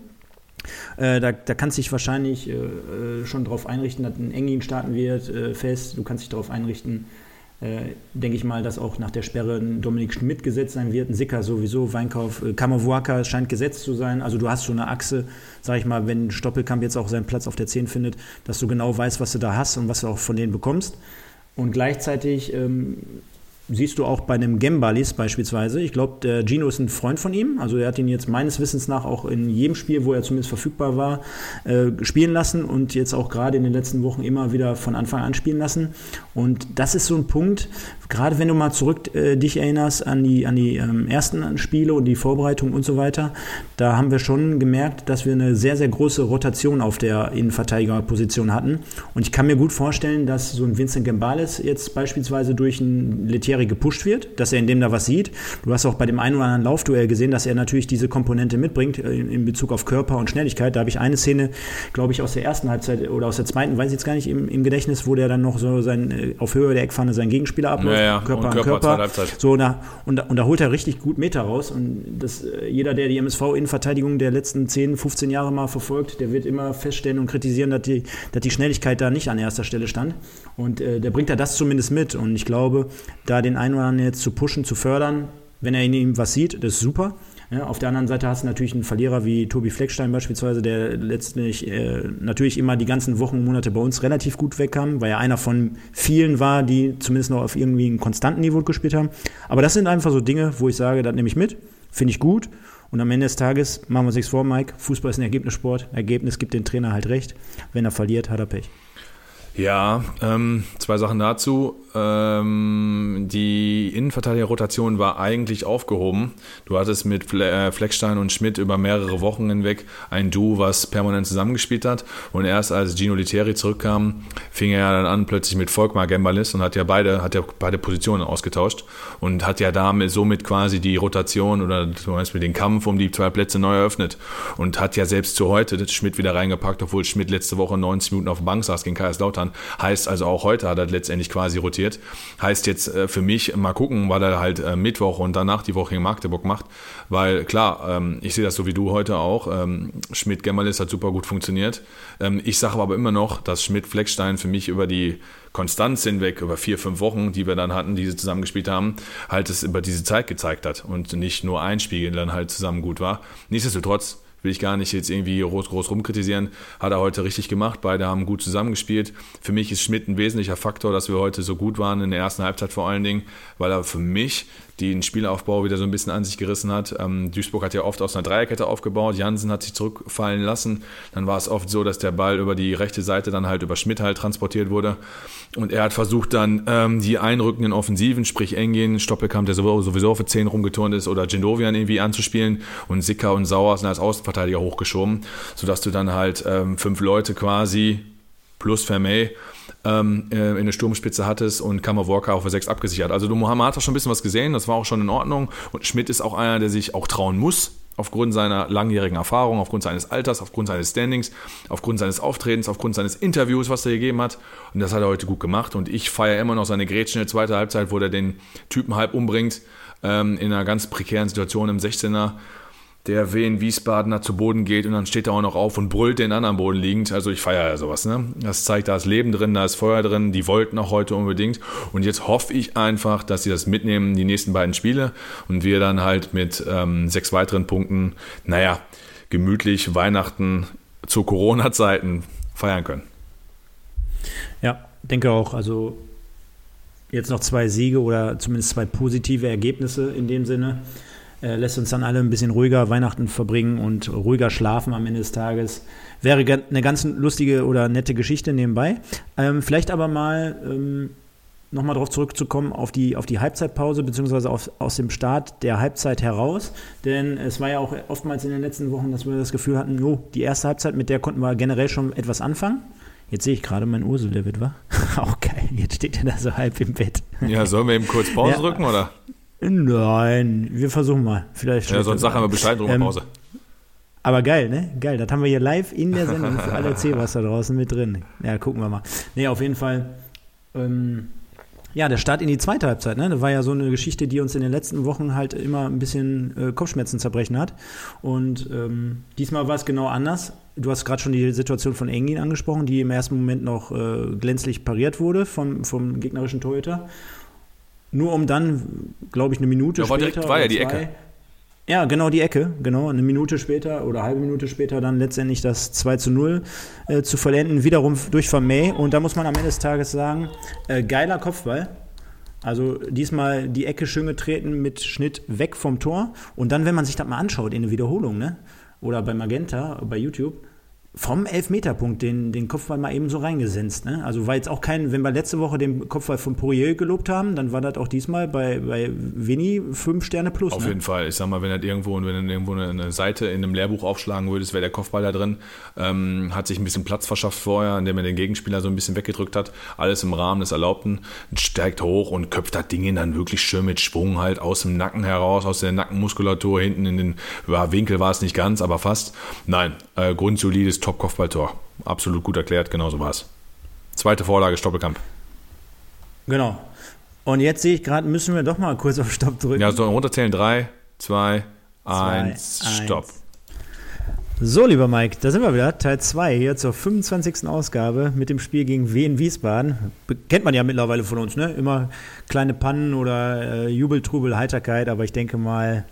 Äh, da, da kannst du dich wahrscheinlich äh, äh schon darauf einrichten, dass ein Engin starten wird, äh, fest. Du kannst dich darauf einrichten, äh, denke ich mal, dass auch nach der Sperre ein Dominik Schmidt gesetzt sein wird, ein Sicker sowieso, Weinkauf, äh, Kamavuaka scheint gesetzt zu sein. Also du hast schon eine Achse, sag ich mal, wenn Stoppelkamp jetzt auch seinen Platz auf der 10 findet, dass du genau weißt, was du da hast und was du auch von denen bekommst. Und gleichzeitig ähm, siehst du auch bei einem Gembalis beispielsweise. Ich glaube, der Gino ist ein Freund von ihm. Also er hat ihn jetzt meines Wissens nach auch in jedem Spiel, wo er zumindest verfügbar war, äh, spielen lassen und jetzt auch gerade in den letzten Wochen immer wieder von Anfang an spielen lassen. Und das ist so ein Punkt, gerade wenn du mal zurück äh, dich erinnerst an die, an die ähm, ersten Spiele und die Vorbereitung und so weiter, da haben wir schon gemerkt, dass wir eine sehr, sehr große Rotation auf der Innenverteidigerposition hatten. Und ich kann mir gut vorstellen, dass so ein Vincent Gembales jetzt beispielsweise durch ein Letier Letieri gepusht wird, dass er in dem da was sieht. Du hast auch bei dem einen oder anderen Laufduell gesehen, dass er natürlich diese Komponente mitbringt äh, in Bezug auf Körper und Schnelligkeit. Da habe ich eine Szene, glaube ich, aus der ersten Halbzeit oder aus der zweiten, weiß ich jetzt gar nicht, im, im Gedächtnis, wo der dann noch so sein, äh, auf Höhe der Eckpfanne seinen Gegenspieler abläuft. Ja, ja. Körper und an Körper, Körper. So, da, und, und da holt er richtig gut Meter raus. Und das, äh, jeder, der die MSV-Innenverteidigung der letzten 10, 15 Jahre mal verfolgt, der wird immer feststellen und kritisieren, dass die, dass die Schnelligkeit da nicht an erster Stelle stand. Und äh, der bringt da das zumindest mit. Und ich glaube, da den einen oder anderen jetzt zu pushen, zu fördern. Wenn er in ihm was sieht, das ist super. Ja, auf der anderen Seite hast du natürlich einen Verlierer wie Tobi Fleckstein beispielsweise, der letztlich äh, natürlich immer die ganzen Wochen und Monate bei uns relativ gut wegkam, weil er einer von vielen war, die zumindest noch auf irgendwie einem konstanten Niveau gespielt haben. Aber das sind einfach so Dinge, wo ich sage, das nehme ich mit, finde ich gut. Und am Ende des Tages machen wir uns nichts vor, Mike. Fußball ist ein Ergebnissport. Ergebnis gibt den Trainer halt recht. Wenn er verliert, hat er Pech. Ja, ähm, zwei Sachen dazu. Ähm, die Innenverteidigerrotation war eigentlich aufgehoben. Du hattest mit äh, Fleckstein und Schmidt über mehrere Wochen hinweg ein Duo, was permanent zusammengespielt hat. Und erst als Gino Literi zurückkam, fing er dann an plötzlich mit Volkmar Gembalis und hat ja beide, hat ja beide Positionen ausgetauscht und hat ja damit somit quasi die Rotation oder zum Beispiel den Kampf um die zwei Plätze neu eröffnet und hat ja selbst zu heute Schmidt wieder reingepackt, obwohl Schmidt letzte Woche 90 Minuten auf der Bank saß gegen Kaiserslautern. Heißt also auch heute hat er letztendlich quasi rotiert passiert. Heißt jetzt äh, für mich mal gucken, weil er halt äh, Mittwoch und danach die Woche in Magdeburg macht. Weil klar, ähm, ich sehe das so wie du heute auch. Ähm, Schmidt-Gemmerlis hat super gut funktioniert. Ähm, ich sage aber immer noch, dass Schmidt-Fleckstein für mich über die Konstanz hinweg, über vier, fünf Wochen, die wir dann hatten, die sie zusammengespielt haben, halt es über diese Zeit gezeigt hat und nicht nur ein Spiel dann halt zusammen gut war. Nichtsdestotrotz will ich gar nicht jetzt irgendwie groß, groß rumkritisieren. Hat er heute richtig gemacht. Beide haben gut zusammengespielt. Für mich ist Schmidt ein wesentlicher Faktor, dass wir heute so gut waren in der ersten Halbzeit vor allen Dingen, weil er für mich den Spielaufbau wieder so ein bisschen an sich gerissen hat. Ähm, Duisburg hat ja oft aus einer Dreierkette aufgebaut. Jansen hat sich zurückfallen lassen. Dann war es oft so, dass der Ball über die rechte Seite dann halt über Schmidt halt transportiert wurde. Und er hat versucht dann ähm, die einrückenden Offensiven, sprich Engin, Stoppelkamp, der sowieso auf 10 rumgeturnt ist, oder Gendovian irgendwie anzuspielen und Sicker und Sauer sind als Außenverteidiger hochgeschoben, sodass du dann halt ähm, fünf Leute quasi plus Vermey ähm, äh, in der Sturmspitze hattest und Kammer Walker auf der 6 abgesichert. Also du Mohammed hat schon ein bisschen was gesehen, das war auch schon in Ordnung. Und Schmidt ist auch einer, der sich auch trauen muss, aufgrund seiner langjährigen Erfahrung, aufgrund seines Alters, aufgrund seines Standings, aufgrund seines Auftretens, aufgrund seines Interviews, was er gegeben hat. Und das hat er heute gut gemacht. Und ich feiere immer noch seine Grätschen in der zweiten Halbzeit, wo er den Typen halb umbringt, ähm, in einer ganz prekären Situation im 16er der Wien Wiesbadener zu Boden geht und dann steht er auch noch auf und brüllt den anderen Boden liegend. Also ich feiere ja sowas. Ne? Das zeigt, da ist Leben drin, da ist Feuer drin. Die wollten auch heute unbedingt. Und jetzt hoffe ich einfach, dass sie das mitnehmen, die nächsten beiden Spiele. Und wir dann halt mit ähm, sechs weiteren Punkten, naja, gemütlich Weihnachten zu Corona-Zeiten feiern können. Ja, denke auch. Also jetzt noch zwei Siege oder zumindest zwei positive Ergebnisse in dem Sinne äh, lässt uns dann alle ein bisschen ruhiger Weihnachten verbringen und ruhiger schlafen am Ende des Tages. Wäre eine ganz lustige oder nette Geschichte nebenbei. Ähm, vielleicht aber mal ähm, nochmal darauf zurückzukommen, auf die, auf die Halbzeitpause, beziehungsweise auf, aus dem Start der Halbzeit heraus. Denn es war ja auch oftmals in den letzten Wochen, dass wir das Gefühl hatten, jo, die erste Halbzeit, mit der konnten wir generell schon etwas anfangen. Jetzt sehe ich gerade mein Ursel, der wird, wa? Auch geil. Jetzt steht er da so halb im Bett. Ja, sollen wir eben kurz Pause ja. drücken, oder? Nein, wir versuchen mal. Vielleicht ja, sonst sagen wir Bescheid drum ähm, Pause. Aber geil, ne? Geil. Das haben wir hier live in der Sendung für alle da draußen mit drin. Ja, gucken wir mal. Ne, auf jeden Fall. Ähm, ja, der Start in die zweite Halbzeit, ne? Das war ja so eine Geschichte, die uns in den letzten Wochen halt immer ein bisschen äh, Kopfschmerzen zerbrechen hat. Und ähm, diesmal war es genau anders. Du hast gerade schon die Situation von Engin angesprochen, die im ersten Moment noch äh, glänzlich pariert wurde vom, vom gegnerischen Torhüter. Nur um dann, glaube ich, eine Minute Ja, war später. direkt- war ja die zwei- Ecke. Ja, genau die Ecke, genau. Eine Minute später oder eine halbe Minute später dann letztendlich das 2 zu 0 äh, zu vollenden, wiederum durch Vermey. Und da muss man am Ende des Tages sagen, äh, geiler Kopfball. Also diesmal die Ecke schön getreten mit Schnitt weg vom Tor. Und dann, wenn man sich das mal anschaut in der Wiederholung, ne? Oder bei Magenta, bei YouTube, vom Elfmeterpunkt den, den Kopfball mal eben so reingesenzt. Ne? Also war jetzt auch kein, wenn wir letzte Woche den Kopfball von Poirier gelobt haben, dann war das auch diesmal bei, bei Vinny fünf Sterne plus. Auf ne? jeden Fall. Ich sag mal, wenn er irgendwo, wenn du irgendwo eine, eine Seite in einem Lehrbuch aufschlagen würdest, wäre der Kopfball da drin. Ähm, hat sich ein bisschen Platz verschafft vorher, indem er den Gegenspieler so ein bisschen weggedrückt hat. Alles im Rahmen des Erlaubten. Steigt hoch und köpft das Ding dann wirklich schön mit Schwung halt aus dem Nacken heraus, aus der Nackenmuskulatur hinten in den ja, Winkel war es nicht ganz, aber fast. Nein, äh, grundsolides Top-Kopfballtor. Absolut gut erklärt, genauso war es. Zweite Vorlage, Stoppelkamp. Genau. Und jetzt sehe ich gerade, müssen wir doch mal kurz auf Stopp drücken. Ja, so runterzählen. Drei, zwei, Zwei, eins, Stopp. So, lieber Mike, da sind wir wieder. Teil 2 hier zur 25. Ausgabe mit dem Spiel gegen Wien Wiesbaden. Kennt man ja mittlerweile von uns, ne? Immer kleine Pannen oder äh, Jubel, Trubel, Heiterkeit, aber ich denke mal,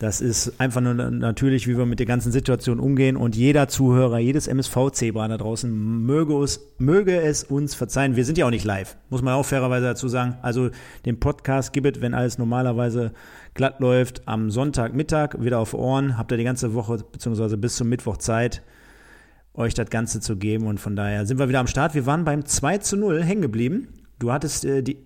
das ist einfach nur natürlich, wie wir mit der ganzen Situation umgehen und jeder Zuhörer, jedes MSV-Zebra da draußen möge es, möge es uns verzeihen. Wir sind ja auch nicht live, muss man auch fairerweise dazu sagen. Also den Podcast gibt es, wenn alles normalerweise glatt läuft, am Sonntagmittag wieder auf Ohren. Habt ihr die ganze Woche beziehungsweise bis zum Mittwoch Zeit, euch das Ganze zu geben und von daher sind wir wieder am Start. Wir waren beim 2 zu 0 hängen geblieben. Du hattest äh, die,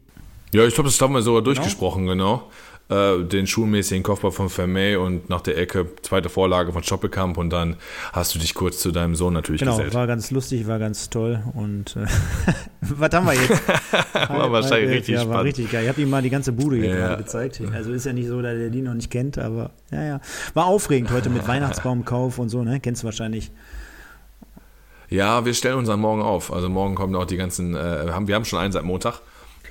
Ja, ich glaube, das haben wir sogar durchgesprochen, genau. Äh, den schulmäßigen Kopfball von Vermey und nach der Ecke zweite Vorlage von Stoppelkamp und dann hast du dich kurz zu deinem Sohn natürlich Genau, gesellt. war ganz lustig, war ganz toll. Und äh, was haben wir jetzt? War wahrscheinlich Halb- richtig ja, war spannend. richtig geil. Ich habe ihm mal die ganze Bude hier Ja. gerade gezeigt. Also ist ja nicht so, dass er die noch nicht kennt, aber ja, ja. War aufregend heute mit Weihnachtsbaumkauf und so, ne? Kennst du wahrscheinlich. Ja, wir stellen uns dann morgen auf. Also morgen kommen auch die ganzen, äh, haben, wir haben schon einen seit Montag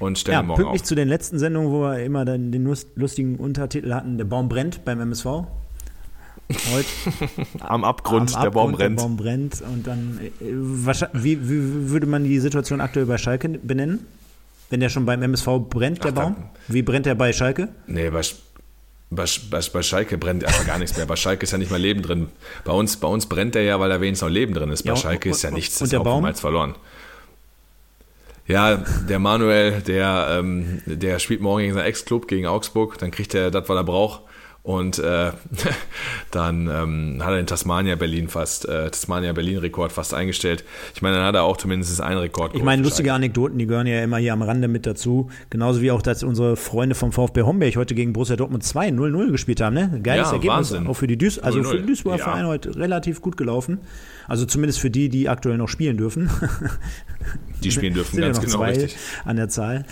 und stellen Ja, morgen pünktlich auf. zu den letzten Sendungen, wo wir immer dann den lust- lustigen Untertitel hatten, der Baum brennt beim MSV. Heute Am Abgrund, am der Baum Abgrund, brennt. Der Baum brennt und dann, äh, wie, wie würde man die Situation aktuell bei Schalke benennen? Wenn der schon beim MSV brennt, der Ach, Baum? Wie brennt der bei Schalke? Nee, bei, bei, bei, bei Schalke brennt einfach gar nichts mehr. Bei Schalke ist ja nicht mal Leben drin. Bei uns, bei uns brennt er ja, weil da wenigstens noch Leben drin ist. Bei Ja, und- Schalke ist ja und- nichts, und das der Baum? Verloren. Ja, der Manuel, der, ähm, der spielt morgen gegen seinen Ex-Club, gegen Augsburg. Dann kriegt er das, was er braucht. Und äh, dann ähm, hat er den Tasmania Berlin fast, äh, Tasmania Berlin Rekord fast eingestellt. Ich meine, dann hat er auch zumindest einen Rekord. Ich meine, lustige. Anekdoten, die gehören ja immer hier am Rande mit dazu. Genauso wie auch, dass unsere Freunde vom VfB Homberg heute gegen Borussia Dortmund 2 0-0 gespielt haben. Ne? Geiles Ja, Ergebnis. Wahnsinn. Auch für die Duis also 0-0. für den Duisburger Ja. Verein heute relativ gut gelaufen. Also zumindest für die, die aktuell noch spielen dürfen. Die spielen dürfen, ganz noch genau richtig. an der Zahl.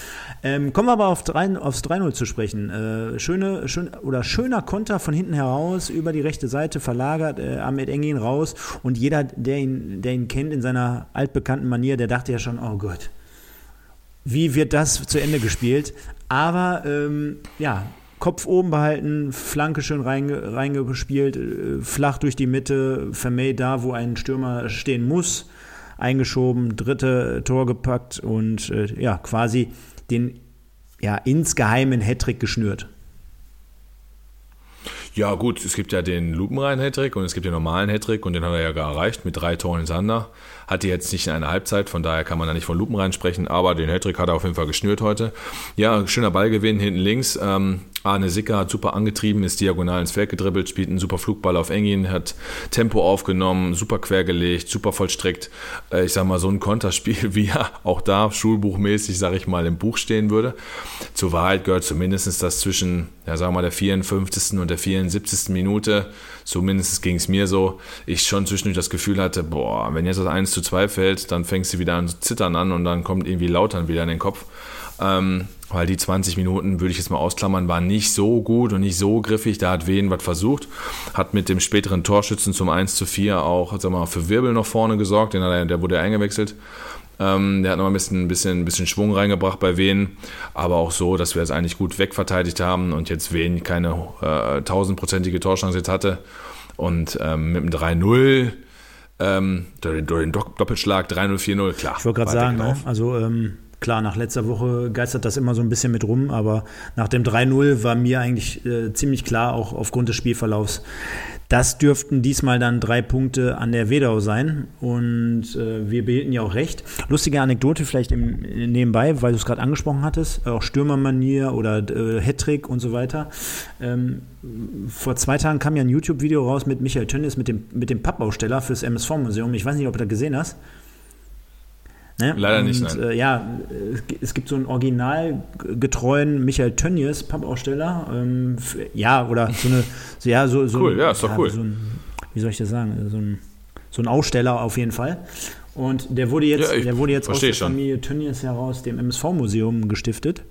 Ähm, kommen wir aber auf drei, aufs 3-0 zu sprechen. Äh, schöne, schön, oder schöner Konter von hinten heraus über die rechte Seite verlagert, äh, Ahmed Engin raus und jeder, der ihn, der ihn kennt in seiner altbekannten Manier, der dachte ja schon, oh Gott, wie wird das zu Ende gespielt? Aber ähm, ja, Kopf oben behalten, Flanke schön reinge, reingespielt, äh, flach durch die Mitte, Vermey da, wo ein Stürmer stehen muss, eingeschoben, dritte Tor gepackt und äh, ja, quasi den ja, insgeheimen Hattrick geschnürt. Ja, gut, es gibt ja den Lupenrein-Hattrick und es gibt den normalen Hattrick und den hat er ja gar erreicht mit drei Toren hintereinander. Hatte jetzt nicht in einer Halbzeit, von daher kann man da nicht von Lupenrein sprechen, aber den Hattrick hat er auf jeden Fall geschnürt heute. Ja, schöner Ballgewinn hinten links. Ähm, Arne Sicker hat super angetrieben, ist diagonal ins Feld gedribbelt, spielt einen super Flugball auf Engin, hat Tempo aufgenommen, super quergelegt, super vollstreckt. Äh, ich sag mal, so ein Konterspiel, wie er auch da schulbuchmäßig, sag ich mal, im Buch stehen würde. Zur Wahrheit gehört zumindest das zwischen, ja, sagen mal, der 54. und der 74. Minute, zumindest ging es mir so, ich schon zwischendurch das Gefühl hatte, boah, wenn jetzt das 1 zu 2 fällt, dann fängst du wieder an zu zittern an und dann kommt irgendwie Lautern wieder in den Kopf. Ähm, weil die 20 Minuten, würde ich jetzt mal ausklammern, waren nicht so gut und nicht so griffig. Da hat Wien was versucht, hat mit dem späteren Torschützen zum 1 zu 4 auch sag mal, für Wirbel noch vorne gesorgt, den er, der wurde eingewechselt. Ähm, der hat noch ein bisschen, ein, bisschen, ein bisschen Schwung reingebracht bei Wen, aber auch so, dass wir es eigentlich gut wegverteidigt haben und jetzt Wen keine äh, tausendprozentige Torchance jetzt hatte. Und ähm, mit dem 3-0, ähm, durch den- Doppelschlag 3-0, 4-0, klar. Ich wollte gerade sagen, ne? also ähm, Klar, nach letzter Woche geistert das immer so ein bisschen mit rum, aber nach dem 3-0 war mir eigentlich äh, ziemlich klar, auch aufgrund des Spielverlaufs, das dürften diesmal dann drei Punkte an der Wedau sein. Und äh, wir behielten ja auch recht. Lustige Anekdote vielleicht im, nebenbei, weil du es gerade angesprochen hattest, auch Stürmermanier oder äh, Hattrick und so weiter. Ähm, vor zwei Tagen kam ja ein YouTube-Video raus mit Michael Tönnies, mit dem, mit dem Pappaussteller fürs MSV-Museum. Ich weiß nicht, ob du das gesehen hast. Ne? Leider und, nicht, nein. Äh, ja, es gibt so einen originalgetreuen Michael Tönnies, Pappaussteller. Ähm, ja, oder so eine, so, ja, so, so Cool, ja, ist doch ja, cool. So ein, wie soll ich das sagen? So ein, so ein Aussteller auf jeden Fall. Und der wurde jetzt, Ja, der wurde jetzt aus der schon. Familie Tönnies heraus dem MSV-Museum gestiftet.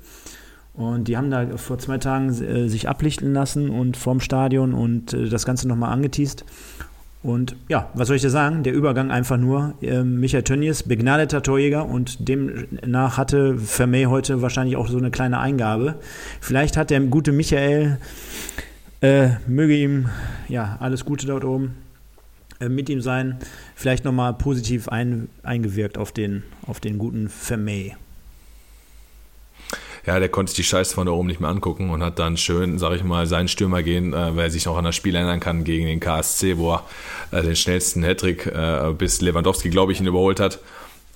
Und die haben da vor zwei Tagen äh, sich ablichten lassen und vorm Stadion und äh, das Ganze nochmal angeteased. Und ja, was soll ich dir sagen? Der Übergang einfach nur. Ähm, Michael Tönnies, begnadeter Torjäger und demnach hatte Vermey heute wahrscheinlich auch so eine kleine Eingabe. Vielleicht hat der gute Michael, äh, möge ihm ja alles Gute dort oben äh, mit ihm sein, vielleicht nochmal positiv ein, eingewirkt auf den, auf den guten Vermey. Ja, der konnte sich die Scheiße von da oben nicht mehr angucken und hat dann schön, sag ich mal, seinen Stürmer gehen, äh, weil er sich noch an das Spiel erinnern kann gegen den KSC, wo er äh, den schnellsten Hattrick äh, bis Lewandowski, glaube ich, ihn überholt hat.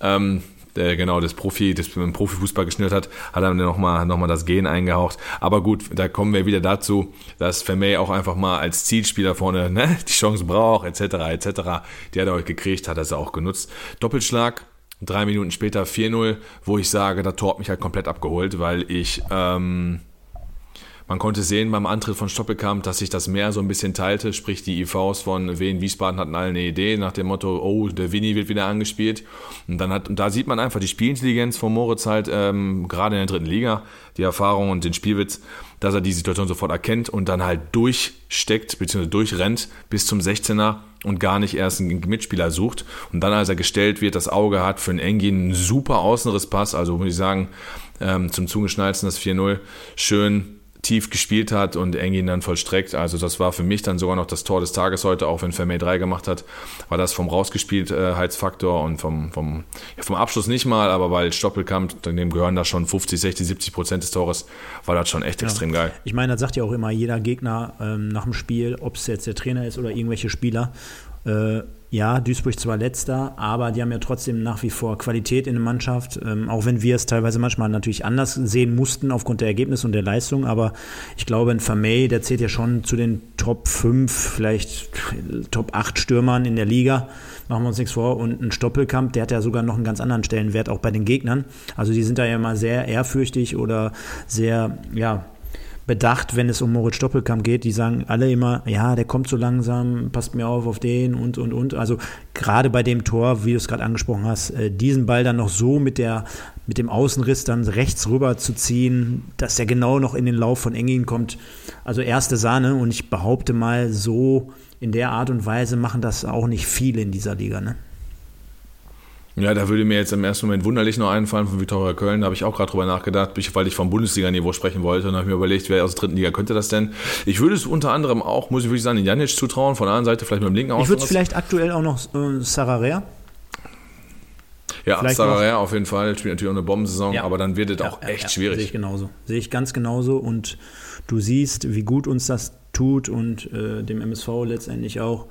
Ähm, der genau das Profi, das im Profifußball geschnürt hat, hat er dann nochmal noch mal das Gehen eingehaucht. Aber gut, da kommen wir wieder dazu, dass Vermey auch einfach mal als Zielspieler vorne ne, die Chance braucht, etc. etc. Die hat er heute gekriegt, hat er sie auch genutzt. Doppelschlag, Drei Minuten später 4-0, wo ich sage, das Tor hat mich halt komplett abgeholt, weil ich, ähm, man konnte sehen beim Antritt von Stoppelkamp, dass sich das mehr so ein bisschen teilte, sprich die IVs von Wien Wiesbaden hatten alle eine Idee nach dem Motto, oh, der Winnie wird wieder angespielt. Und dann hat, und da sieht man einfach die Spielintelligenz von Moritz halt, ähm, gerade in der dritten Liga, die Erfahrung und den Spielwitz, dass er die Situation sofort erkennt und dann halt durchsteckt, beziehungsweise durchrennt bis zum 16er und gar nicht erst einen Mitspieler sucht. Und dann, als er gestellt wird, das Auge hat für einen Engin, ein super Außenrisspass, also muss ich sagen, ähm, zum Zugeschnallten das 4-0, schön tief gespielt hat und Engin dann vollstreckt. Also das war für mich dann sogar noch das Tor des Tages heute, auch wenn Vermey 3 gemacht hat, war das vom Rausgespieltheitsfaktor und vom, vom, ja, vom Abschluss nicht mal, aber weil Stoppelkamp, dem gehören da schon 50, 60, 70 Prozent des Tores, war das schon echt Ja. extrem geil. Ich meine, das sagt ja auch immer jeder Gegner ähm, nach dem Spiel, ob es jetzt der Trainer ist oder irgendwelche Spieler. Äh, ja, Duisburg zwar letzter, aber die haben ja trotzdem nach wie vor Qualität in der Mannschaft, ähm, auch wenn wir es teilweise manchmal natürlich anders sehen mussten aufgrund der Ergebnisse und der Leistung, aber ich glaube, ein Vermey, der zählt ja schon zu den Top 5, vielleicht Top 8 Stürmern in der Liga, machen wir uns nichts vor, und ein Stoppelkamp, der hat ja sogar noch einen ganz anderen Stellenwert, auch bei den Gegnern, also die sind da ja immer sehr ehrfürchtig oder sehr, ja, bedacht, wenn es um Moritz Stoppelkamp geht. Die sagen alle immer, ja, der kommt so langsam, passt mir auf auf den und, und, und. Also gerade bei dem Tor, wie du es gerade angesprochen hast, äh, diesen Ball dann noch so mit, der, mit dem Außenriss dann rechts rüber zu ziehen, dass der genau noch in den Lauf von Engin kommt. Also erste Sahne und ich behaupte mal, so in der Art und Weise machen das auch nicht viele in dieser Liga. Ne? Ja, da würde mir jetzt im ersten Moment wunderlich noch einfallen von Viktoria Köln. Da habe ich auch gerade drüber nachgedacht, weil ich vom Bundesliga-Niveau sprechen wollte. Und habe mir überlegt, wer aus der dritten Liga könnte das denn? Ich würde es unter anderem auch, muss ich wirklich sagen, den Janic zutrauen. Von der anderen Seite vielleicht mit dem linken Ich würde es vielleicht aktuell auch noch äh, Sararea. Ja, vielleicht Sararea auf jeden Fall. Spielt natürlich auch eine Bombensaison, Ja. aber dann wird es auch Ja, ja, echt ja, schwierig. Sehe ich genauso. Sehe ich ganz genauso. Und du siehst, wie gut uns das tut und äh, dem MSV letztendlich auch.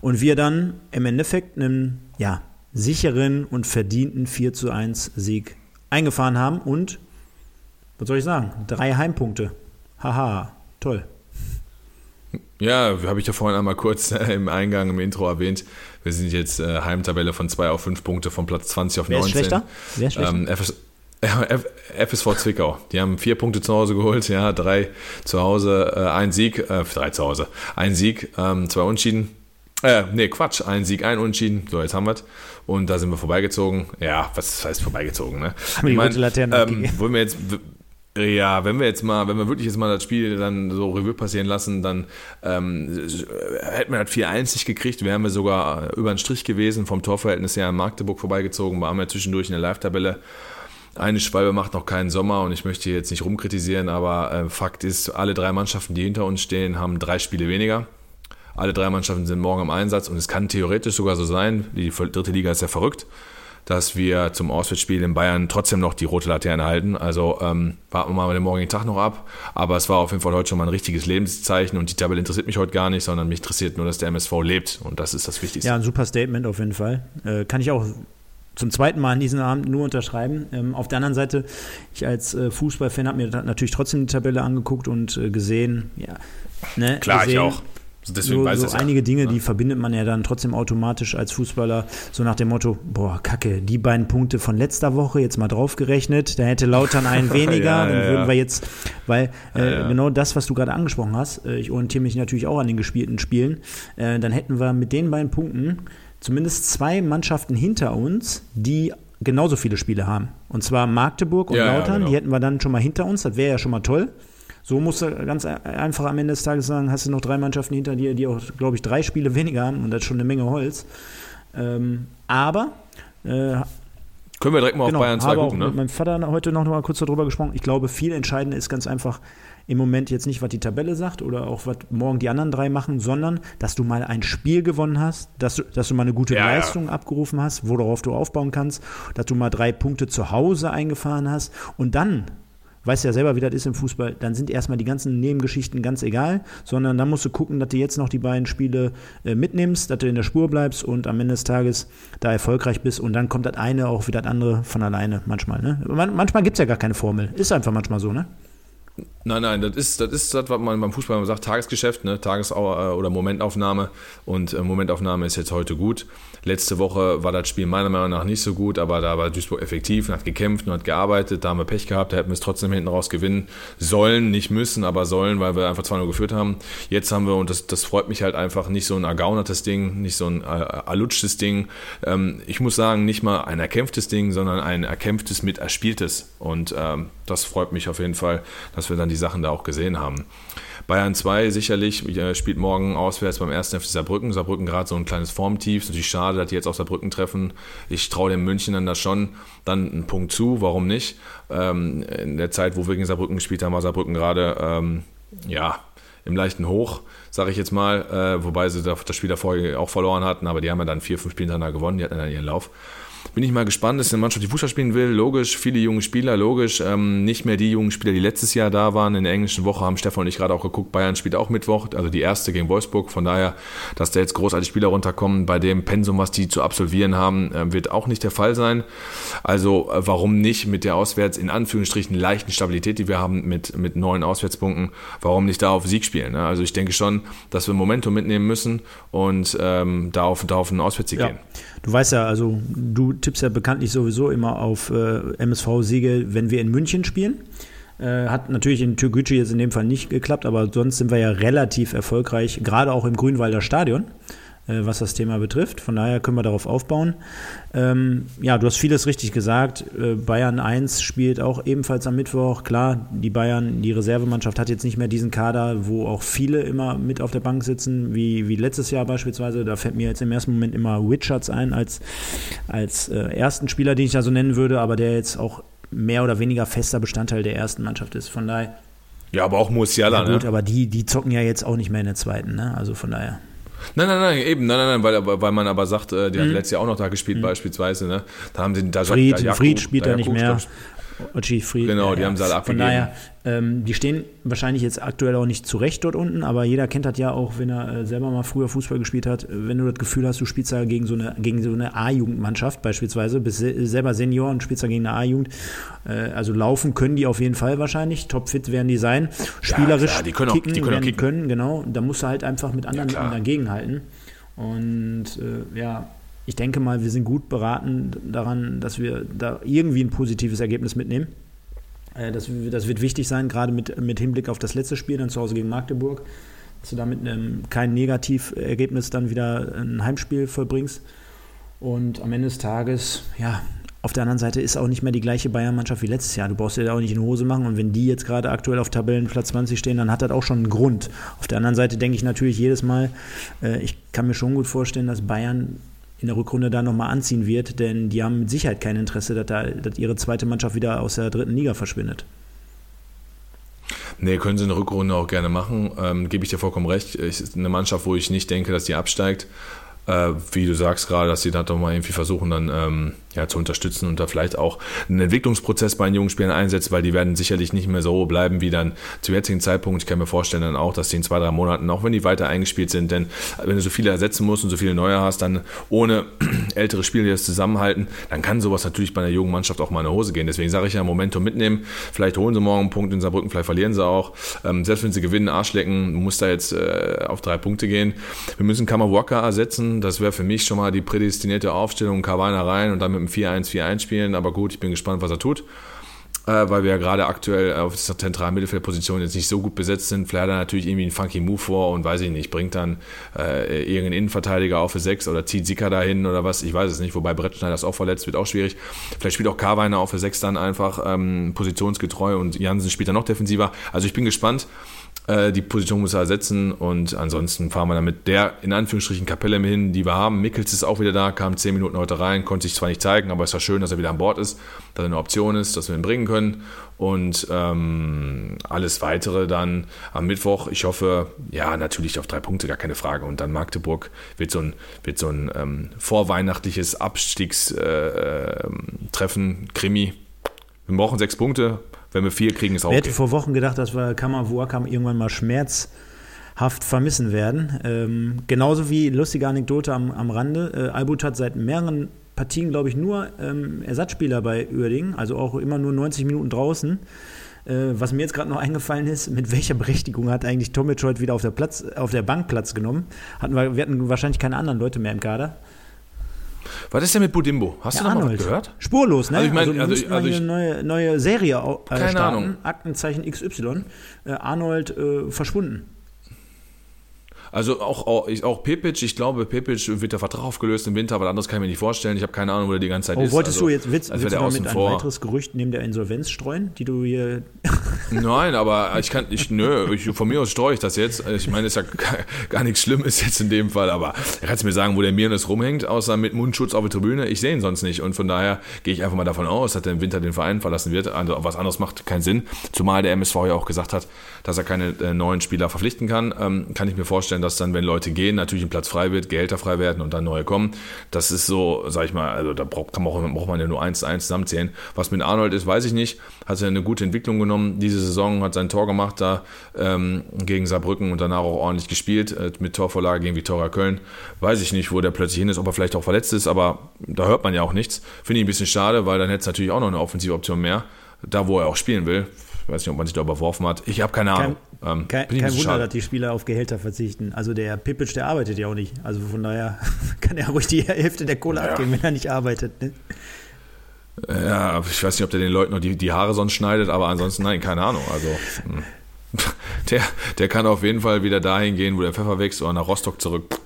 Und wir dann im Endeffekt einen ja, sicheren und verdienten 4 zu 1 Sieg eingefahren haben. Und, was soll ich sagen, drei Heimpunkte. Haha, toll. Ja, habe ich ja vorhin einmal kurz äh, im Eingang, im Intro erwähnt. Wir sind jetzt äh, Heimtabelle von 2 auf 5 Punkte von Platz 20 auf Wer ist 19. schlechter? Wer ist schlechter? Ähm, FS, ja, F, FSV Zwickau. Die haben vier Punkte zu Hause geholt, ja, drei zu Hause, äh, ein Sieg, äh, drei zu Hause, ein Sieg, ähm, zwei Unentschieden. Äh, nee, Quatsch, ein Sieg, ein Unentschieden. So, jetzt haben wir Und da sind wir vorbeigezogen. Ja, was heißt vorbeigezogen, ne? Haben die rote Laterne ähm, wollen wir jetzt, ja, wenn wir jetzt mal, wenn wir wirklich jetzt mal das Spiel dann so Revue passieren lassen, dann ähm, hätten wir das 4-1 nicht gekriegt, wären wir sogar über den Strich gewesen, vom Torverhältnis her in Magdeburg vorbeigezogen, waren wir zwischendurch in der Live-Tabelle. Eine Schwalbe macht noch keinen Sommer und ich möchte jetzt nicht rumkritisieren, aber äh, Fakt ist, alle drei Mannschaften, die hinter uns stehen, haben drei Spiele weniger. Alle drei Mannschaften sind morgen im Einsatz und es kann theoretisch sogar so sein, die dritte Liga ist ja verrückt, dass wir zum Auswärtsspiel in Bayern trotzdem noch die rote Laterne halten. Also ähm, warten wir mal den morgigen Tag noch ab. Aber es war auf jeden Fall heute schon mal ein richtiges Lebenszeichen und die Tabelle interessiert mich heute gar nicht, sondern mich interessiert nur, dass der MSV lebt und das ist das Wichtigste. Ja, ein super Statement auf jeden Fall. Äh, kann ich auch zum zweiten Mal an diesem Abend nur unterschreiben. Ähm, auf der anderen Seite, ich als äh, Fußballfan habe mir natürlich trotzdem die Tabelle angeguckt und äh, gesehen, ja, ne, Klar, gesehen, ich auch. Deswegen so, so einige ja. Dinge, die verbindet man ja dann trotzdem automatisch als Fußballer, so nach dem Motto, boah, kacke, die beiden Punkte von letzter Woche jetzt mal draufgerechnet, da hätte Lautern einen weniger, ja, dann würden wir jetzt, weil äh, genau das, was du gerade angesprochen hast, äh, ich orientiere mich natürlich auch an den gespielten Spielen, äh, dann hätten wir mit den beiden Punkten zumindest zwei Mannschaften hinter uns, die genauso viele Spiele haben. Und zwar Magdeburg und ja, Lautern, ja, genau. die hätten wir dann schon mal hinter uns, das wäre ja schon mal toll. So musst du ganz einfach am Ende des Tages sagen, hast du noch drei Mannschaften hinter dir, die auch, glaube ich, drei Spiele weniger haben und das ist schon eine Menge Holz. Ähm, aber äh, können wir direkt mal genau, auf Bayern 2 gucken, ne? mit meinem Vater heute noch mal kurz darüber gesprochen. Ich glaube, viel entscheidender ist ganz einfach im Moment jetzt nicht, was die Tabelle sagt oder auch was morgen die anderen drei machen, sondern dass du mal ein Spiel gewonnen hast, dass du, dass du mal eine gute ja, Leistung ja. abgerufen hast, worauf du aufbauen kannst, dass du mal drei Punkte zu Hause eingefahren hast und dann weißt ja selber, wie das ist im Fußball, dann sind erstmal die ganzen Nebengeschichten ganz egal, sondern dann musst du gucken, dass du jetzt noch die beiden Spiele äh, mitnimmst, dass du in der Spur bleibst und am Ende des Tages da erfolgreich bist und dann kommt das eine auch wie das andere von alleine manchmal. Ne? Man, manchmal gibt es ja gar keine Formel. Ist einfach manchmal so, ne? Nein, nein, das ist, das ist das, was man beim Fußball sagt, Tagesgeschäft, ne? Tages- äh, oder Momentaufnahme. Und äh, Momentaufnahme ist jetzt heute gut. Letzte Woche war das Spiel meiner Meinung nach nicht so gut, aber da war Duisburg effektiv und hat gekämpft und hat gearbeitet. Da haben wir Pech gehabt, da hätten wir es trotzdem hinten raus gewinnen sollen, nicht müssen, aber sollen, weil wir einfach 2-0 geführt haben. Jetzt haben wir, und das, das freut mich halt einfach, nicht so ein ergaunertes Ding, nicht so ein äh, erlutschtes Ding. Ähm, ich muss sagen, nicht mal ein erkämpftes Ding, sondern ein erkämpftes mit erspieltes. Und ähm, das freut mich auf jeden Fall, dass wir dann die Sachen da auch gesehen haben. Bayern 2 sicherlich äh, spielt morgen auswärts beim 1. FC Saarbrücken. Saarbrücken gerade so ein kleines Formtief. Natürlich schade, dass die jetzt auf Saarbrücken treffen. Ich traue den Münchnern da schon dann einen Punkt zu. Warum nicht? Ähm, in der Zeit, wo wir gegen Saarbrücken gespielt haben, war Saarbrücken gerade ähm, ja, im leichten Hoch, sage ich jetzt mal. Äh, wobei sie das Spiel davor auch verloren hatten. Aber die haben ja dann vier, fünf Spiele hintereinander gewonnen. Die hatten dann ihren Lauf bin ich mal gespannt. Das ist eine Mannschaft, die Fußball spielen will. Logisch, viele junge Spieler, logisch. Ähm, nicht mehr die jungen Spieler, die letztes Jahr da waren. In der englischen Woche haben Stefan und ich gerade auch geguckt. Bayern spielt auch Mittwoch, also die erste gegen Wolfsburg. Von daher, dass da jetzt großartige Spieler runterkommen, bei dem Pensum, was die zu absolvieren haben, äh, wird auch nicht der Fall sein. Also, äh, warum nicht mit der Auswärts, in Anführungsstrichen, leichten Stabilität, die wir haben mit, mit neun Auswärtspunkten, warum nicht da auf Sieg spielen? Ne? Also, ich denke schon, dass wir Momentum mitnehmen müssen und ähm, da, auf, da auf einen Auswärtssieg ja. gehen. Du weißt ja, also du tippst ja bekanntlich sowieso immer auf äh, MSV-Siege, wenn wir in München spielen. Äh, hat natürlich in Türkgücü jetzt in dem Fall nicht geklappt, aber sonst sind wir ja relativ erfolgreich, gerade auch im Grünwalder Stadion. Äh, was das Thema betrifft. Von daher können wir darauf aufbauen. Ähm, ja, du hast vieles richtig gesagt. Äh, Bayern 1 spielt auch ebenfalls am Mittwoch. Klar, die Bayern, die Reservemannschaft hat jetzt nicht mehr diesen Kader, wo auch viele immer mit auf der Bank sitzen, wie, wie letztes Jahr beispielsweise. Da fällt mir jetzt im ersten Moment immer Richards ein als, als äh, ersten Spieler, den ich da so nennen würde, aber der jetzt auch mehr oder weniger fester Bestandteil der ersten Mannschaft ist. Von daher. Ja, aber auch Musiala, ja, gut, ne? aber die, die zocken ja jetzt auch nicht mehr in der zweiten, ne? Also von daher. Nein, nein, nein, eben, nein, nein, nein, weil, weil man aber sagt, äh, die mhm. hat letztes Jahr auch noch da gespielt, mhm. beispielsweise, ne? Da haben sie da Fried, da Jakub, Fried spielt da, nicht mehr. Ochi Fried. Genau, die ja. haben sie alle abgegeben. Von daher, ähm, die stehen wahrscheinlich jetzt aktuell auch nicht zurecht dort unten, aber jeder kennt das ja auch, wenn er äh, selber mal früher Fußball gespielt hat. Wenn du das Gefühl hast, du spielst da gegen so eine, gegen so eine A-Jugendmannschaft beispielsweise, bist selber Senior und spielst da gegen eine A-Jugend. Äh, also laufen können die auf jeden Fall wahrscheinlich. Topfit werden die sein. Spielerisch ja, klar, die können auch, kicken, die können, auch kicken. können, genau. Da musst du halt einfach mit anderen ja, dagegenhalten. Und äh, ja, ich denke mal, wir sind gut beraten daran, dass wir da irgendwie ein positives Ergebnis mitnehmen. Äh, das, das, wird wichtig sein, gerade mit, mit Hinblick auf das letzte Spiel dann zu Hause gegen Magdeburg, dass du damit ähm, kein Negativergebnis dann wieder ein Heimspiel vollbringst. Und am Ende des Tages, ja, auf der anderen Seite ist auch nicht mehr die gleiche Bayern-Mannschaft wie letztes Jahr. Du brauchst dir da auch nicht in die Hose machen. Und wenn die jetzt gerade aktuell auf Tabellenplatz 20 stehen, dann hat das auch schon einen Grund. Auf der anderen Seite denke ich natürlich jedes Mal, äh, ich kann mir schon gut vorstellen, dass Bayern in der Rückrunde da nochmal anziehen wird, denn die haben mit Sicherheit kein Interesse, dass, da, dass ihre zweite Mannschaft wieder aus der dritten Liga verschwindet. Nee, können sie eine Rückrunde auch gerne machen. Ähm, Gebe ich dir vollkommen recht. Es ist eine Mannschaft, wo ich nicht denke, dass die absteigt. Äh, wie du sagst gerade, dass sie dann doch mal irgendwie versuchen, dann ähm, ja, zu unterstützen und da vielleicht auch einen Entwicklungsprozess bei den jungen Spielern einsetzt, weil die werden sicherlich nicht mehr so bleiben wie dann zum jetzigen Zeitpunkt. Ich kann mir vorstellen dann auch, dass die in zwei, drei Monaten, auch wenn die weiter eingespielt sind, denn wenn du so viele ersetzen musst und so viele neue hast, dann ohne ältere Spieler, die das zusammenhalten, dann kann sowas natürlich bei einer jungen Mannschaft auch mal in die Hose gehen. Deswegen sage ich ja, Momentum mitnehmen. Vielleicht holen sie morgen einen Punkt in Saarbrücken, vielleicht verlieren sie auch. Ähm, selbst wenn sie gewinnen, Arsch lecken, muss da jetzt äh, auf drei Punkte gehen. Wir müssen Kamawaka ersetzen. Das wäre für mich schon mal die prädestinierte Aufstellung. Kawana rein und dann mit einem 4-1-4-1 spielen. Aber gut, ich bin gespannt, was er tut äh, weil wir ja gerade aktuell auf der zentralen Mittelfeldposition jetzt nicht so gut besetzt sind. Hat er natürlich irgendwie einen funky Move vor und weiß ich nicht, bringt dann äh, irgendeinen Innenverteidiger auf für sechs oder zieht Sicker dahin oder was, ich weiß es nicht, wobei Brettschneider ist auch verletzt, wird auch schwierig. Vielleicht spielt auch Karweiner auf für sechs dann einfach ähm, positionsgetreu und Jansen spielt dann noch defensiver. Also ich bin gespannt. Äh, die Position muss er ersetzen und ansonsten fahren wir dann mit der in Anführungsstrichen Kapelle hin, die wir haben. Mickels ist auch wieder da, kam zehn Minuten heute rein, konnte sich zwar nicht zeigen, aber es war schön, dass er wieder an Bord ist, dass er eine Option ist, dass wir ihn bringen können und ähm, alles weitere dann am Mittwoch. Ich hoffe, ja, natürlich auf drei Punkte, gar keine Frage. Und dann Magdeburg wird so ein, wird so ein ähm, vorweihnachtliches Abstiegstreffen, äh, Krimi. Wir brauchen sechs Punkte, wenn wir vier kriegen, ist auch Wer okay. hätte vor Wochen gedacht, dass wir Kammerwuakam irgendwann mal schmerzhaft vermissen werden. Ähm, genauso wie lustige Anekdote am, am Rande. Äh, Albut hat seit mehreren Partien, glaube ich, nur ähm, Ersatzspieler bei Uerdingen, also auch immer nur 90 Minuten draußen. Äh, was mir jetzt gerade noch eingefallen ist, mit welcher Berechtigung hat eigentlich Tomic heute wieder auf der, Platz, auf der Bank Platz genommen? Hatten wir, wir hatten wahrscheinlich keine anderen Leute mehr im Kader. Was ist denn mit Budimbo? Hast Ja, du noch mal gehört? Spurlos, ne? Also ich mein, wir also- also hier ich- eine neue, neue Serie äh, Keine starten. Ahnung. Aktenzeichen XY. Äh, Arnold äh, verschwunden. Also auch, auch, ich- auch Pepic, ich glaube, Pepic wird der Vertrag aufgelöst im Winter, aber anderes kann ich mir nicht vorstellen. Ich habe keine Ahnung, wo der die ganze Zeit Oh, ist. wolltest also, du jetzt willst, als willst du damit ein vor. weiteres Gerücht neben der Insolvenz streuen, die du hier. Nein, aber ich kann, ich, nö, ich, von mir aus streue ich das jetzt. Ich meine, es ist ja gar, gar nichts Schlimmes jetzt in dem Fall, aber er kann mir sagen, wo der Mirnes rumhängt, außer mit Mundschutz auf der Tribüne. Ich sehe ihn sonst nicht und von daher gehe ich einfach mal davon aus, dass er im Winter den Verein verlassen wird. Also was anderes macht keinen Sinn. Zumal der MSV ja auch gesagt hat, dass er keine äh, neuen Spieler verpflichten kann. Ähm, kann ich mir vorstellen, dass dann, wenn Leute gehen, natürlich ein Platz frei wird, Gehälter frei werden und dann neue kommen. Das ist so, sag ich mal, also da braucht, kann man auch, braucht man ja nur eins zu eins zusammenzählen. Was mit Arnold ist, weiß ich nicht. Hat er eine gute Entwicklung genommen. Diese Saison hat sein Tor gemacht da ähm, gegen Saarbrücken und danach auch ordentlich gespielt äh, mit Torvorlage gegen Viktoria Köln. Weiß ich nicht, wo der plötzlich hin ist, ob er vielleicht auch verletzt ist, aber da hört man ja auch nichts. Finde ich ein bisschen schade, weil dann hätte es natürlich auch noch eine offensive Option mehr, da wo er auch spielen will. Ich weiß nicht, ob man sich da überworfen hat. Ich habe keine Ahnung. Ähm, Kein, kein Wunder, dass die Spieler auf Gehälter verzichten. Also der Pipic, der arbeitet ja auch nicht. Also von daher kann er ruhig die Hälfte der Kohle Ja. abgeben, wenn er nicht arbeitet. Ne? Ja, ich weiß nicht, ob der den Leuten noch die, die Haare sonst schneidet, aber ansonsten nein, keine Ahnung. Also hm. Der, der kann auf jeden Fall wieder dahin gehen, wo der Pfeffer wächst oder nach Rostock zurück.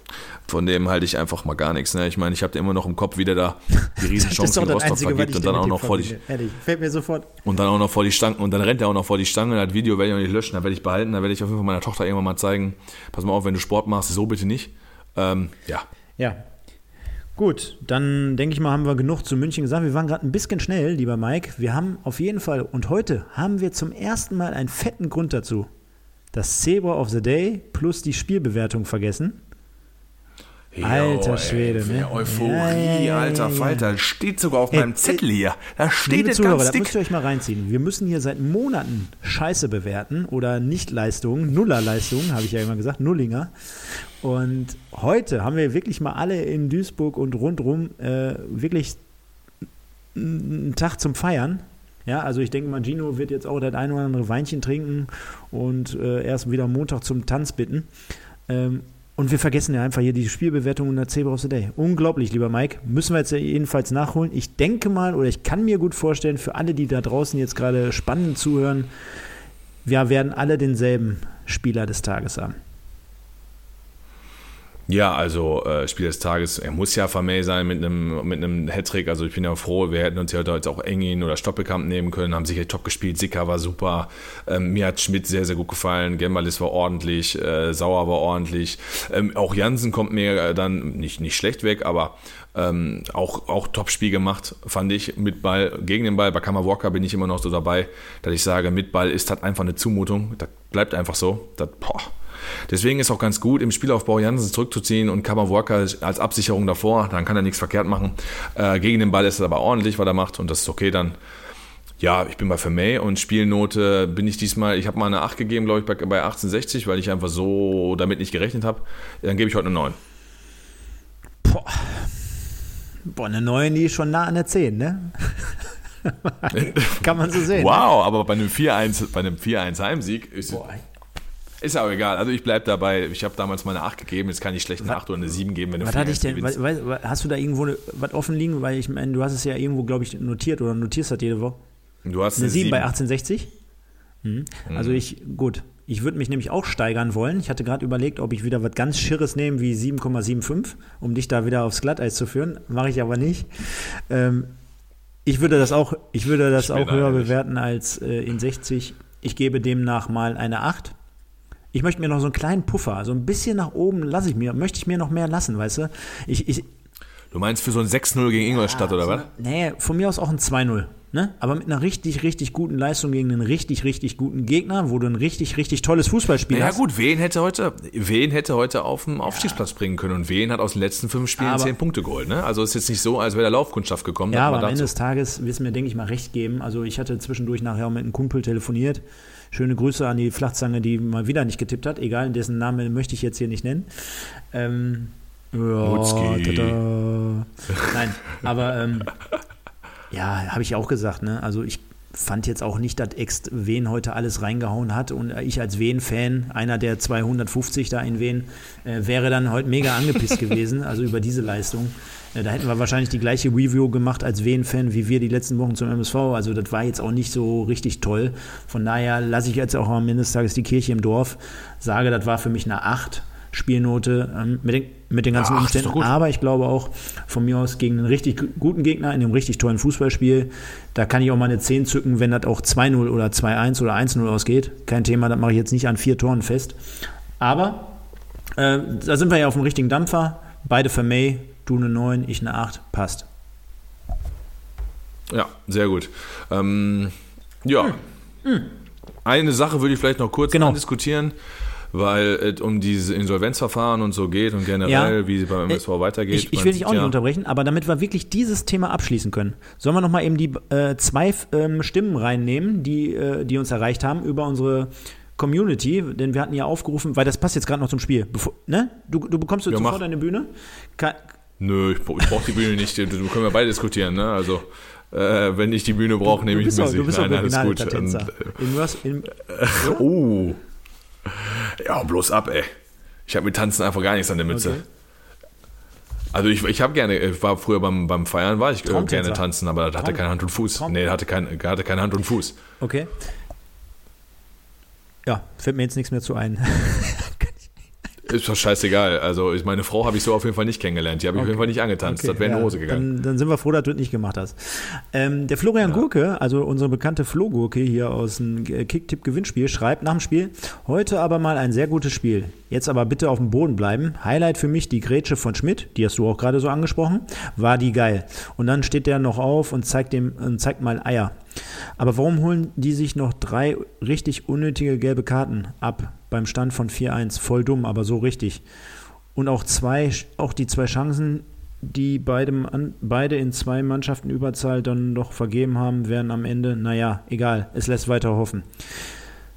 Von dem halte ich einfach mal gar nichts. Ne? Ich meine, ich habe da immer noch im Kopf, wie der da die Riesenchance gegen Rostock vergibt und dann auch noch vor die Ehrlich, fällt mir sofort. und dann auch noch vor die Stangen und dann rennt er auch noch vor die Stange. Das Video werde ich auch nicht löschen, da werde ich behalten, da werde ich auf jeden Fall meiner Tochter irgendwann mal zeigen. Pass mal auf, wenn du Sport machst, so bitte nicht. Ähm, ja, Ja. Gut, dann denke ich mal, haben wir genug zu München gesagt. Wir waren gerade ein bisschen schnell, lieber Mike. Wir haben auf jeden Fall, und heute haben wir zum ersten Mal einen fetten Grund dazu. Das Zebra of the Day plus die Spielbewertung vergessen. Alter Jo, Schwede, ey, ne? Euphorie, ja, alter. Falter. Steht sogar auf Ey, meinem Zettel hier. Da steht es ganz dick. müsst ihr euch mal reinziehen. Wir müssen hier seit Monaten Scheiße bewerten oder Nichtleistungen, Nullerleistungen, habe ich ja immer gesagt, Nullinger. Und heute haben wir wirklich mal alle in Duisburg und rundrum äh, wirklich einen Tag zum Feiern. Ja, also ich denke mal, Gino wird jetzt auch das ein oder andere Weinchen trinken und äh, erst wieder Montag zum Tanz bitten. Ähm, und wir vergessen ja einfach hier die Spielbewertung und der Zebra of the Day. Unglaublich, lieber Mike. Müssen wir jetzt jedenfalls nachholen. Ich denke mal, oder ich kann mir gut vorstellen, für alle, die da draußen jetzt gerade spannend zuhören, wir werden alle denselben Spieler des Tages haben. Ja, also äh, Spiel des Tages, er muss ja Vermey sein mit einem mit einem Hattrick. Also ich bin ja froh, wir hätten uns ja heute auch Engin oder Stoppelkamp nehmen können, haben sicher top gespielt. Sicker war super. Ähm, mir hat Schmidt sehr, sehr gut gefallen. Gembalis war ordentlich, äh, Sauer war ordentlich. Ähm, auch Jansen kommt mir äh, dann nicht, nicht schlecht weg, aber ähm, auch, auch Top-Spiel gemacht, fand ich, mit Ball, gegen den Ball. Bei Kammerwalker bin ich immer noch so dabei, dass ich sage, mit Ball ist das einfach eine Zumutung. Das bleibt einfach so. Das, boah, Deswegen ist auch ganz gut, im Spielaufbau Jansen zurückzuziehen und Kammerworker als Absicherung davor, dann kann er nichts verkehrt machen. Äh, gegen den Ball ist es aber ordentlich, was er macht und das ist okay dann. Ja, ich bin bei Vermey und Spielnote bin ich diesmal, ich habe mal eine 8 gegeben, glaube ich, bei, bei 1860, weil ich einfach so damit nicht gerechnet habe. Dann gebe ich heute eine 9. Boah. Boah, eine 9, die ist schon nah an der 10, ne? Kann man so sehen. Wow, aber bei einem 4-1, bei einem 4-1 Heimsieg ist, Boah. Ist auch egal. Also ich bleibe dabei. Ich habe damals mal eine 8 gegeben, jetzt kann ich schlecht eine 8 oder eine 7 geben, wenn du Was hatte ich denn? Was, hast du da irgendwo was offen liegen? Weil ich meine, du hast es ja irgendwo, glaube ich, notiert oder notierst das jede Woche. Du hast eine, eine 7, 7 bei 1860? Hm. Mhm. Also ich, gut. Ich würde mich nämlich auch steigern wollen. Ich hatte gerade überlegt, ob ich wieder was ganz Schirres nehme wie 7,75, um dich da wieder aufs Glatteis zu führen. Mache ich aber nicht. Ähm, ich würde das auch, ich würde das auch höher eigentlich. bewerten als äh, in 60. Ich gebe demnach mal eine 8. Ich möchte mir noch so einen kleinen Puffer, so ein bisschen nach oben lasse ich mir, möchte ich mir noch mehr lassen, weißt du? Ich, ich, du meinst für so ein 6-0 gegen Ingolstadt ja, oder was? Nee, von mir aus auch ein 2-0. Ne? Aber mit einer richtig, richtig guten Leistung gegen einen richtig, richtig guten Gegner, wo du ein richtig, richtig tolles Fußballspiel naja, hast. Ja gut, wen hätte heute, wen hätte heute auf den Aufstiegsplatz ja. bringen können und wen hat aus den letzten fünf Spielen aber, zehn Punkte geholt. Ne? Also ist jetzt nicht so, als wäre der Laufkundschaft gekommen. Ja, aber am Ende des Tages wirst du mir, denke ich, mal recht geben. Also ich hatte zwischendurch nachher auch mit einem Kumpel telefoniert. Schöne Grüße an die Flachzange, die mal wieder nicht getippt hat. Egal, dessen Namen möchte ich jetzt hier nicht nennen. Ähm, ja, Nein, aber ähm, ja, habe ich auch gesagt, ne? Also ich fand jetzt auch nicht, dass Ext Wien heute alles reingehauen hat und ich als Wien-Fan, einer der 250 da in Wien, äh, wäre dann heute mega angepisst gewesen, also über diese Leistung. Äh, da hätten wir wahrscheinlich die gleiche Review gemacht als Wien-Fan, wie wir die letzten Wochen zum MSV. Also das war jetzt auch nicht so richtig toll. Von daher lasse ich jetzt auch am Ende die Kirche im Dorf, sage, das war für mich eine 8 Spielnote ähm, mit, den, mit den ganzen Ach, Umständen. Aber ich glaube auch von mir aus gegen einen richtig guten Gegner in einem richtig tollen Fußballspiel, da kann ich auch mal eine 10 zücken, wenn das auch 2-0 oder 2-1 oder 1-0 ausgeht. Kein Thema, das mache ich jetzt nicht an vier Toren fest. Aber äh, da sind wir ja auf dem richtigen Dampfer. Beide für May, du eine 9, ich eine 8, passt. Ja, sehr gut. Ähm, ja. Hm. Hm. Eine Sache würde ich vielleicht noch kurz genau. diskutieren weil es um diese Insolvenzverfahren und so geht und generell, ja. wie sie beim MSV weitergeht. Ich, ich will dich auch nicht unterbrechen, aber damit wir wirklich dieses Thema abschließen können, sollen wir nochmal eben die äh, zwei ähm, Stimmen reinnehmen, die, äh, die uns erreicht haben über unsere Community, denn wir hatten ja aufgerufen, weil das passt jetzt gerade noch zum Spiel. Bevor, ne? du, du bekommst jetzt ja, sofort deine Bühne. Ka Nö, ich, ich brauche die Bühne nicht. Wir können wir beide diskutieren. Ne? Also äh, wenn ich die Bühne brauche, nehme ich Musik. Du bist Nein, alles gut. Und, äh, in, in, oh. Ja, bloß ab, ey. Ich habe mit Tanzen einfach gar nichts an der Mütze. Okay. Also ich, ich habe gerne, ich war früher beim, beim Feiern, war ich äh, gerne tanzen, aber das hatte keine Hand und Fuß. Traum. Nee, hatte, kein, hatte keine Hand und Fuß. Okay. Ja, fällt mir jetzt nichts mehr zu ein. Ist doch scheißegal. Also meine Frau habe ich so auf jeden Fall nicht kennengelernt. Die habe ich okay. auf jeden Fall nicht angetanzt. Okay. Das wäre in die Hose gegangen. Dann, dann, sind wir froh, dass du das nicht gemacht hast. Ähm, der Florian ja. Gurke, also unsere bekannte Flo-Gurke hier aus dem Kicktipp-Gewinnspiel, schreibt nach dem Spiel, heute aber mal ein sehr gutes Spiel. Jetzt aber bitte auf dem Boden bleiben. Highlight für mich die Grätsche von Schmidt, die hast du auch gerade so angesprochen, war die geil. Und dann steht der noch auf und zeigt, dem, und zeigt mal Eier. Aber warum holen die sich noch drei richtig unnötige gelbe Karten ab beim Stand von 4-1? Voll dumm, aber so richtig. Und auch zwei, auch die zwei Chancen, die beide, beide in zwei Mannschaften Überzahl dann noch vergeben haben, werden am Ende, naja, egal, es lässt weiter hoffen.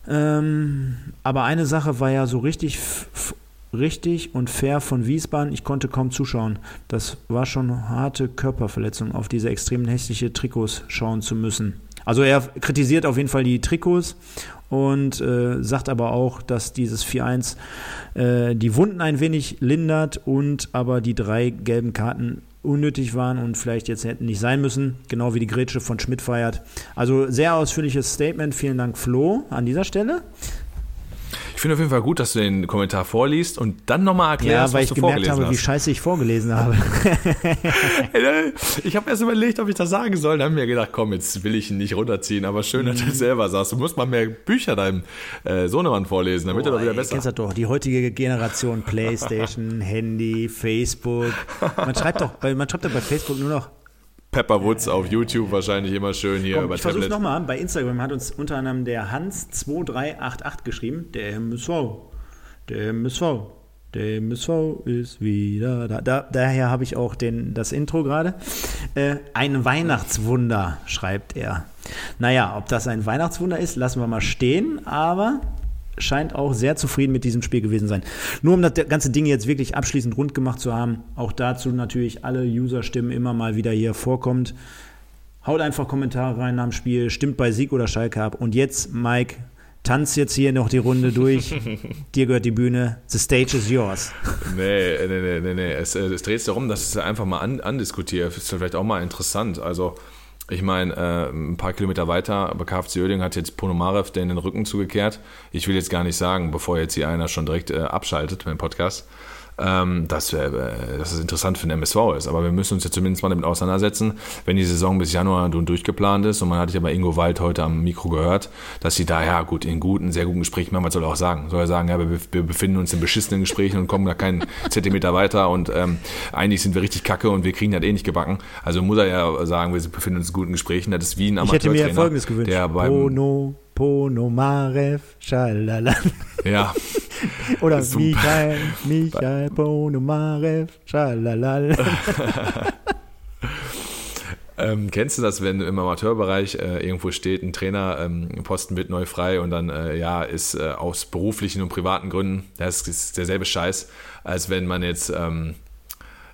Ähm, aber eine Sache war ja so richtig, richtig und fair von Wiesbaden. Ich konnte kaum zuschauen. Das war schon harte Körperverletzung, auf diese extrem hässliche Trikots schauen zu müssen. Also er kritisiert auf jeden Fall die Trikots und äh, sagt aber auch, dass dieses 4-1 äh, die Wunden ein wenig lindert und aber die drei gelben Karten unnötig waren und vielleicht jetzt hätten nicht sein müssen, genau wie die Grätsche von Schmidt feiert. Also sehr ausführliches Statement. Vielen Dank, Flo, an dieser Stelle. Ich finde auf jeden Fall gut, dass du den Kommentar vorliest und dann nochmal erklärst, ja, weil was ich du gemerkt habe, hast. wie scheiße ich vorgelesen habe. ich habe erst überlegt, ob ich das sagen soll. Dann haben wir gedacht, komm, jetzt will ich ihn nicht runterziehen, aber schön, dass du es selber sagst. Du musst mal mehr Bücher deinem äh, Sohnemann vorlesen, damit oh, er doch wieder besser. Kennst du doch, die heutige Generation Playstation, Handy, Facebook. Man schreibt doch, man schreibt doch bei Facebook nur noch Pepper Woods auf YouTube wahrscheinlich immer schön hier Komm, über ich Tablet. Ich nochmal. Bei Instagram hat uns unter anderem der Hans2388 geschrieben, der MSV. Der MSV. Der MSV ist wieder da. da daher habe ich auch den, das Intro gerade. Äh, ein Weihnachtswunder, schreibt er. Naja, ob das ein Weihnachtswunder ist, lassen wir mal stehen, aber scheint auch sehr zufrieden mit diesem Spiel gewesen sein. Nur um das ganze Ding jetzt wirklich abschließend rund gemacht zu haben, auch dazu natürlich alle User-Stimmen immer mal wieder hier vorkommt. Haut einfach Kommentare rein nach dem Spiel, stimmt bei Sieg oder Schalke ab. Und jetzt, Mike, tanz jetzt hier noch die Runde durch. Dir gehört die Bühne. The stage is yours. Nee, nee, nee, nee. nee. Es, es dreht sich darum, dass es einfach mal an, andiskutiert. Ist vielleicht auch mal interessant. Also, ich meine, äh, ein paar Kilometer weiter bei KFC Oerding hat jetzt Ponomarev den Rücken zugekehrt. Ich will jetzt gar nicht sagen, bevor jetzt hier einer schon direkt äh, abschaltet dem Podcast ähm, dass, äh, dass es interessant für den MSV ist. Aber wir müssen uns ja zumindest mal damit auseinandersetzen, wenn die Saison bis Januar durchgeplant ist. Und man hat ja bei Ingo Wald heute am Mikro gehört, dass sie da ja gut in guten, sehr guten Gesprächen, man soll auch sagen, soll er sagen, ja, wir, wir befinden uns in beschissenen Gesprächen und kommen da keinen Zentimeter weiter und ähm, eigentlich sind wir richtig kacke und wir kriegen das eh nicht gebacken. Also muss er ja sagen, wir befinden uns in guten Gesprächen. Das ist wie ein Amateurtrainer. Ich hätte mir Folgendes gewünscht. Der beim, Bono, Ponomarev, schalala. Ja. Oder Michael, Michael Ponomarev, schalalal. Ähm, kennst du das, wenn im Amateurbereich äh, irgendwo steht, ein Trainer, ähm, Posten wird neu frei und dann äh, ja ist äh, aus beruflichen und privaten Gründen, das ist derselbe Scheiß, als wenn man jetzt ähm,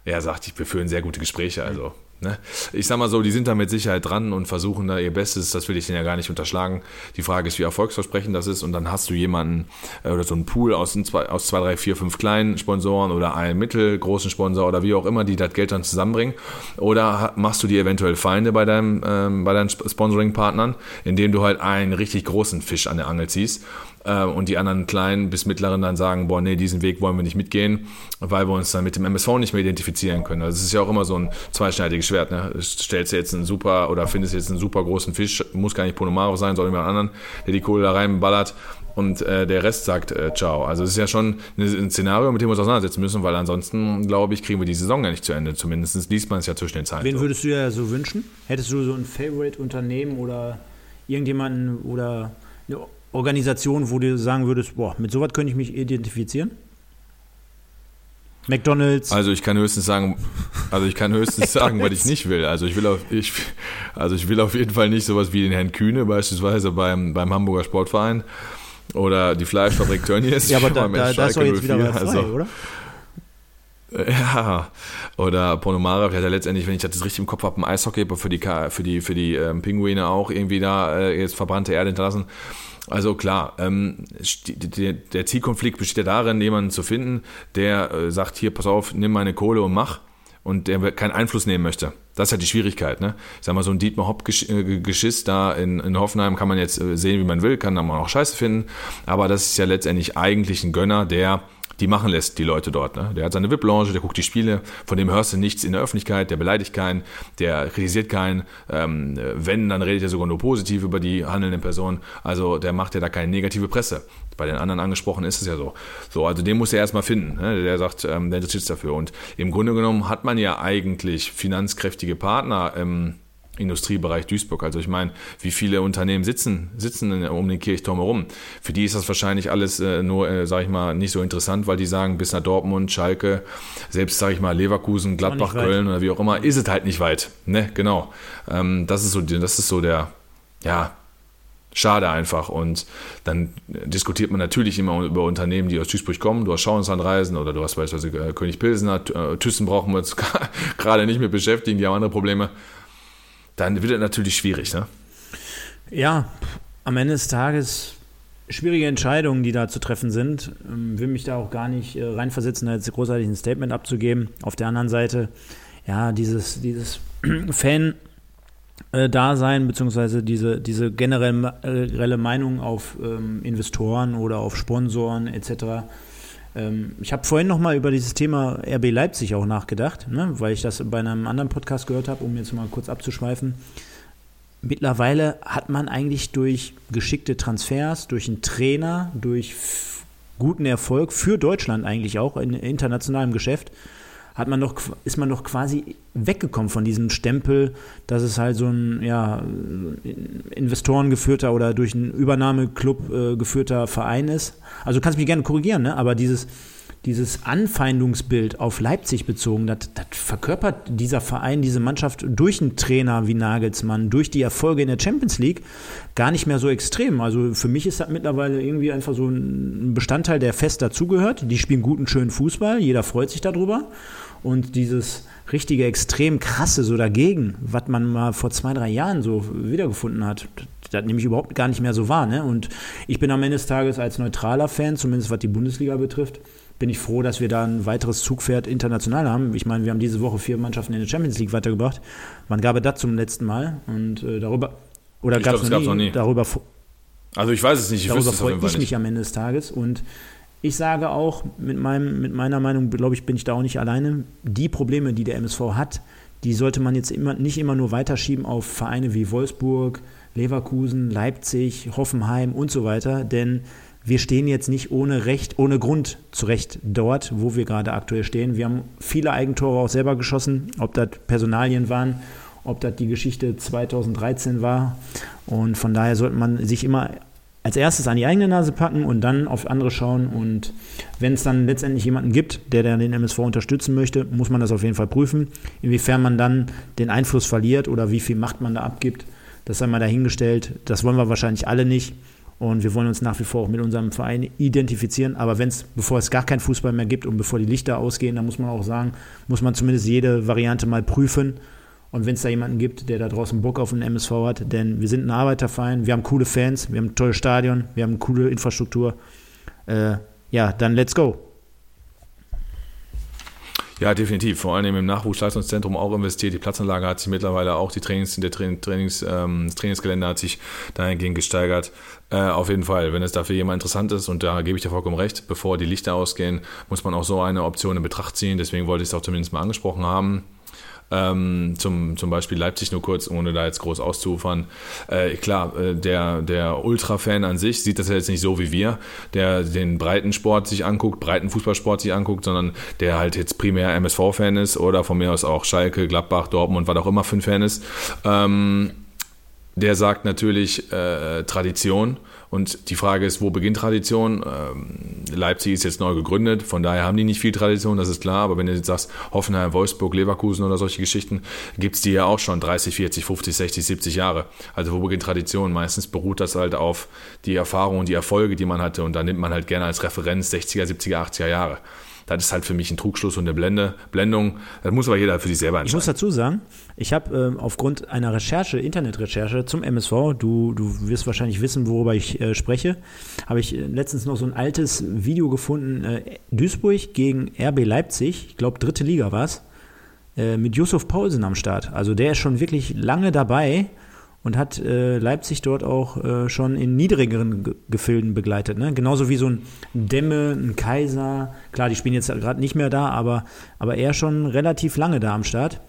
ja sagt, wir führen sehr gute Gespräche. Also Ne? Ich sag mal so, die sind da mit Sicherheit dran und versuchen da ihr Bestes, das will ich denen ja gar nicht unterschlagen. Die Frage ist, wie erfolgsversprechend das ist und dann hast du jemanden äh, oder so einen Pool aus, zwei, aus zwei, drei, vier, fünf kleinen Sponsoren oder einen mittelgroßen Sponsor oder wie auch immer, die das Geld dann zusammenbringen. Oder machst du dir eventuell Feinde bei, deinem, ähm, bei deinen Sponsoring-Partnern, indem du halt einen richtig großen Fisch an der Angel ziehst und die anderen kleinen bis mittleren dann sagen, boah, nee, diesen Weg wollen wir nicht mitgehen, weil wir uns dann mit dem MSV nicht mehr identifizieren können. Also es ist ja auch immer so ein zweischneidiges Schwert. Ne? Stellst du jetzt einen super oder findest jetzt einen super großen Fisch, muss gar nicht Ponomaro sein, sondern jemand anderen, der die Kohle da reinballert und äh, der Rest sagt äh, ciao. Also es ist ja schon ein Szenario, mit dem wir uns auseinandersetzen müssen, weil ansonsten, glaube ich, kriegen wir die Saison ja nicht zu Ende. Zumindest liest man es ja zwischen den Zeilen. Wen würdest du ja so wünschen? Hättest du so ein Favorite-Unternehmen oder irgendjemanden oder eine Organisation, wo du sagen würdest, boah, mit sowas könnte ich mich identifizieren? McDonalds. Also ich kann höchstens sagen, also ich kann höchstens sagen, was ich nicht will. Also ich will auf, ich, also ich will auf jeden Fall nicht sowas wie den Herrn Kühne beispielsweise beim, beim Hamburger Sportverein oder die Fleischfabrik Tönnies. ja, aber da, da, da ist doch jetzt wieder was also, oder? Ja, oder Ponomara hat ja letztendlich, wenn ich das richtig im Kopf habe, ein Eishockey für die, für die, für die ähm, Pinguine auch irgendwie da äh, jetzt verbrannte Erde hinterlassen. Also klar, ähm, der Zielkonflikt besteht ja darin, jemanden zu finden, der äh, sagt, hier, pass auf, nimm meine Kohle und mach und der keinen Einfluss nehmen möchte. Das ist halt die Schwierigkeit. Ne? Ich sag mal, so ein Dietmar Hopp-Geschiss äh, da in, in Hoffenheim kann man jetzt äh, sehen, wie man will, kann dann auch scheiße finden, aber das ist ja letztendlich eigentlich ein Gönner, der die machen lässt, die Leute dort. Ne? Der hat seine VIP-Lounge, der guckt die Spiele, von dem hörst du nichts in der Öffentlichkeit, der beleidigt keinen, der kritisiert keinen. Ähm, wenn, dann redet er sogar nur positiv über die handelnden Personen. Also der macht ja da keine negative Presse. Bei den anderen angesprochen ist es ja so. So, also den muss er erstmal finden. Ne? Der sagt, ähm, der interessiert sich dafür. Und im Grunde genommen hat man ja eigentlich finanzkräftige Partner. Ähm, Industriebereich Duisburg. Also ich meine, wie viele Unternehmen sitzen, sitzen um den Kirchturm herum? Für die ist das wahrscheinlich alles äh, nur, äh, sage ich mal, nicht so interessant, weil die sagen, bis nach Dortmund, Schalke, selbst, sage ich mal, Leverkusen, Gladbach, Köln oder wie auch immer, ist es halt nicht weit. Ne, genau. Ähm, das ist so, das ist so der, ja, schade einfach. Und dann diskutiert man natürlich immer über Unternehmen, die aus Duisburg kommen. Du hast Schauenslandreisen oder du hast beispielsweise äh, König Pilsener, äh, Thyssen brauchen wir uns gerade nicht mit beschäftigen, die haben andere Probleme dann wird es natürlich schwierig, ne? Ja, am Ende des Tages schwierige Entscheidungen, die da zu treffen sind. Ähm, will mich da auch gar nicht äh, reinversetzen, da jetzt großartig ein Statement abzugeben. Auf der anderen Seite, ja, dieses, dieses Fan- Dasein, beziehungsweise diese, diese generelle Meinung auf ähm, Investoren oder auf Sponsoren etc. Ähm, ich habe vorhin noch mal über dieses Thema RB Leipzig auch nachgedacht, ne, weil ich das bei einem anderen Podcast gehört habe, um jetzt mal kurz abzuschweifen. Mittlerweile hat man eigentlich durch geschickte Transfers, durch einen Trainer, durch guten Erfolg für Deutschland eigentlich auch in internationalem Geschäft, hat man doch, ist man doch quasi weggekommen von diesem Stempel, dass es halt so ein ja, investorengeführter oder durch einen Übernahmeclub äh, geführter Verein ist. Also du kannst mich gerne korrigieren, ne? aber dieses, dieses Anfeindungsbild auf Leipzig bezogen, das, das verkörpert dieser Verein, diese Mannschaft durch einen Trainer wie Nagelsmann, durch die Erfolge in der Champions League gar nicht mehr so extrem. Also für mich ist das mittlerweile irgendwie einfach so ein Bestandteil, der fest dazugehört. Die spielen guten, schönen Fußball, jeder freut sich darüber. Und dieses richtige, extrem krasse so dagegen, was man mal vor zwei, drei Jahren so wiedergefunden hat, das nehme ich überhaupt gar nicht mehr so wahr. Ne? Und ich bin am Ende des Tages als neutraler Fan, zumindest was die Bundesliga betrifft, bin ich froh, dass wir da ein weiteres Zugpferd international haben. Ich meine, wir haben diese Woche vier Mannschaften in der Champions League weitergebracht. Wann gab es das zum letzten Mal? Und äh, darüber oder gab es noch, noch, nie? Darüber, also ich weiß es nicht. Ich darüber freue ich mich am Ende des Tages. Und ich sage auch, mit, meinem, mit meiner Meinung, glaube ich, bin ich da auch nicht alleine. Die Probleme, die der MSV hat, die sollte man jetzt immer, nicht immer nur weiterschieben auf Vereine wie Wolfsburg, Leverkusen, Leipzig, Hoffenheim und so weiter. Denn wir stehen jetzt nicht ohne Recht, ohne Grund zurecht dort, wo wir gerade aktuell stehen. Wir haben viele Eigentore auch selber geschossen, ob das Personalien waren, ob das die Geschichte 2013 war. Und von daher sollte man sich immer als erstes an die eigene Nase packen und dann auf andere schauen. Und wenn es dann letztendlich jemanden gibt, der, der den MSV unterstützen möchte, muss man das auf jeden Fall prüfen. Inwiefern man dann den Einfluss verliert oder wie viel Macht man da abgibt, das sei mal dahingestellt. Das wollen wir wahrscheinlich alle nicht. Und wir wollen uns nach wie vor auch mit unserem Verein identifizieren. Aber wenn es, bevor es gar keinen Fußball mehr gibt und bevor die Lichter ausgehen, dann muss man auch sagen, muss man zumindest jede Variante mal prüfen. Und wenn es da jemanden gibt, der da draußen Bock auf einen MSV hat, denn wir sind ein Arbeiterverein, wir haben coole Fans, wir haben ein tolles Stadion, wir haben eine coole Infrastruktur. Äh, ja, dann let's go. Ja, definitiv. Vor allem im Nachwuchsleistungszentrum auch investiert. Die Platzanlage hat sich mittlerweile auch, die Trainings, der Trainings, ähm, das Trainingsgelände hat sich dahingehend gesteigert. Äh, auf jeden Fall, wenn es dafür jemand interessant ist, und da gebe ich dir vollkommen recht, bevor die Lichter ausgehen, muss man auch so eine Option in Betracht ziehen. Deswegen wollte ich es auch zumindest mal angesprochen haben. Ähm, zum, zum Beispiel Leipzig nur kurz, ohne da jetzt groß auszufern. Äh, klar, äh, der, der Ultra-Fan an sich sieht das ja jetzt nicht so wie wir, der den breiten Sport sich anguckt, breiten Fußballsport sich anguckt, sondern der halt jetzt primär MSV-Fan ist oder von mir aus auch Schalke, Gladbach, Dortmund, was auch immer für ein Fan ist. Ähm, der sagt natürlich äh, Tradition und die Frage ist, wo beginnt Tradition? Ähm, Leipzig ist jetzt neu gegründet, von daher haben die nicht viel Tradition, das ist klar. Aber wenn du jetzt sagst, Hoffenheim, Wolfsburg, Leverkusen oder solche Geschichten, gibt es die ja auch schon 30, 40, 50, 60, 70 Jahre. Also wo beginnt Tradition? Meistens beruht das halt auf die Erfahrung und die Erfolge, die man hatte. Und da nimmt man halt gerne als Referenz 60er, 70er, 80er Jahre. Das ist halt für mich ein Trugschluss und eine Blende, Blendung. Das muss aber jeder für sich selber entscheiden. Ich muss dazu sagen, ich habe äh, aufgrund einer Recherche, Internetrecherche zum MSV, du, du wirst wahrscheinlich wissen, worüber ich äh, spreche, habe ich äh, letztens noch so ein altes Video gefunden, äh, Duisburg gegen RB Leipzig, ich glaube dritte Liga war es, äh, mit Yusuf Paulsen am Start. Also der ist schon wirklich lange dabei und hat äh, Leipzig dort auch äh, schon in niedrigeren Ge Gefilden begleitet. Ne? Genauso wie so ein Demme, ein Kaiser. Klar, die spielen jetzt gerade nicht mehr da, aber, aber er schon relativ lange da am Start.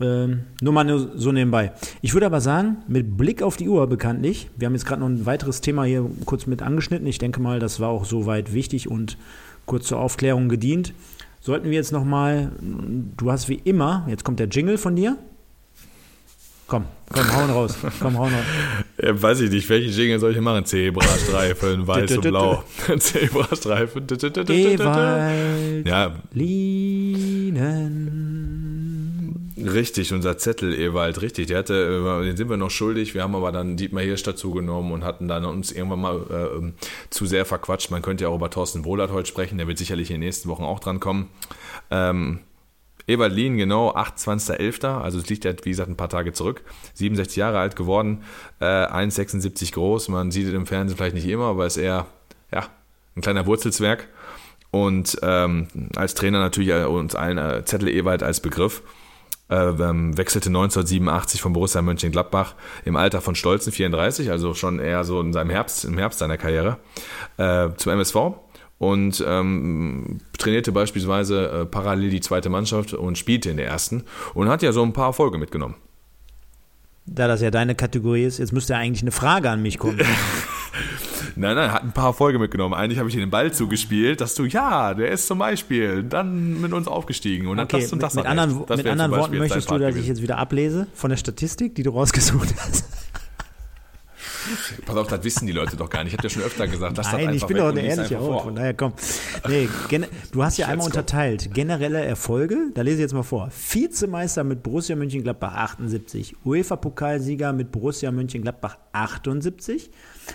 Ähm, nur mal nur so nebenbei. Ich würde aber sagen, mit Blick auf die Uhr bekanntlich, wir haben jetzt gerade noch ein weiteres Thema hier kurz mit angeschnitten. Ich denke mal, das war auch soweit wichtig und kurz zur Aufklärung gedient. Sollten wir jetzt nochmal, du hast wie immer, jetzt kommt der Jingle von dir. Komm, komm, hauen raus. Komm, hauen raus. Ja, weiß ich nicht, welche Jingle soll ich machen? Zebrastreifen, weiß und blau. Zebrastreifen. Ewald, ja. Linen. Richtig, unser Zettel Ewald, richtig. Der hatte, äh, den sind wir noch schuldig. Wir haben aber dann Dietmar Hirsch dazu genommen und hatten dann uns irgendwann mal äh, zu sehr verquatscht. Man könnte ja auch über Thorsten Wohlert heute sprechen. Der wird sicherlich in den nächsten Wochen auch dran kommen. Ähm, Lien, genau, 28.11., also es liegt ja, wie gesagt, ein paar Tage zurück. 67 Jahre alt geworden, äh, 1,76 groß. Man sieht es im Fernsehen vielleicht nicht immer, aber ist eher, ja, ein kleiner Wurzelzwerg. Und ähm, als Trainer natürlich äh, uns allen äh, Zettel Ewald als Begriff. Äh, ähm, wechselte 1987 von Borussia Mönchengladbach im Alter von stolzen 34, also schon eher so in seinem Herbst, im Herbst seiner Karriere, äh, zum MSV und ähm, trainierte beispielsweise äh, parallel die zweite Mannschaft und spielte in der ersten und hat ja so ein paar Erfolge mitgenommen. Da das ja deine Kategorie ist, jetzt müsste ja eigentlich eine Frage an mich kommen. Nein, nein, hat ein paar Erfolge mitgenommen. Eigentlich habe ich dir den Ball zugespielt, dass du, ja, der ist zum Beispiel dann mit uns aufgestiegen und dann Okay, das und mit, das mit erreicht. anderen, Das mit anderen Worten möchtest du, dass ich jetzt wieder ablese von der Statistik, die du rausgesucht hast? Pass auf, das wissen die Leute doch gar nicht. Ich habe dir schon öfter gesagt, lass das Nein, einfach ich bin doch eine ehrliche Haut. Von daher komm. Nee, du hast ja einmal unterteilt. Generelle Erfolge, da lese ich jetzt mal vor. Vizemeister mit Borussia Mönchengladbach 78. UEFA-Pokalsieger mit Borussia Mönchengladbach 78.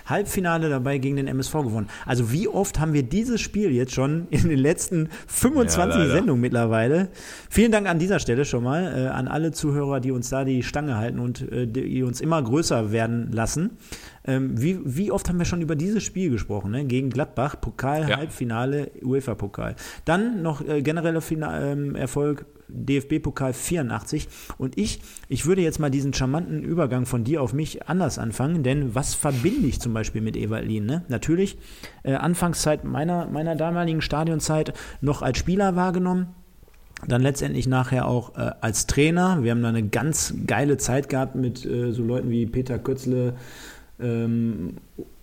Halbfinale dabei gegen den MSV gewonnen. Also wie oft haben wir dieses Spiel jetzt schon in den letzten 25 Ja. Sendungen mittlerweile? Vielen Dank an dieser Stelle schon mal äh, an alle Zuhörer, die uns da die Stange halten und äh, die uns immer größer werden lassen. Ähm, wie, wie oft haben wir schon über dieses Spiel gesprochen? Ne? Gegen Gladbach, Pokal, Ja. Halbfinale, UEFA-Pokal. Dann noch äh, genereller Fina ähm, Erfolg, DFB-Pokal 84. Und ich, ich würde jetzt mal diesen charmanten Übergang von dir auf mich anders anfangen, denn was verbinde ich zum Beispiel mit Ewald Lien? Ne? Natürlich, äh, Anfangszeit meiner, meiner damaligen Stadionzeit noch als Spieler wahrgenommen. Dann letztendlich nachher auch äh, als Trainer. Wir haben da eine ganz geile Zeit gehabt mit äh, so Leuten wie Peter Kötzle, ähm,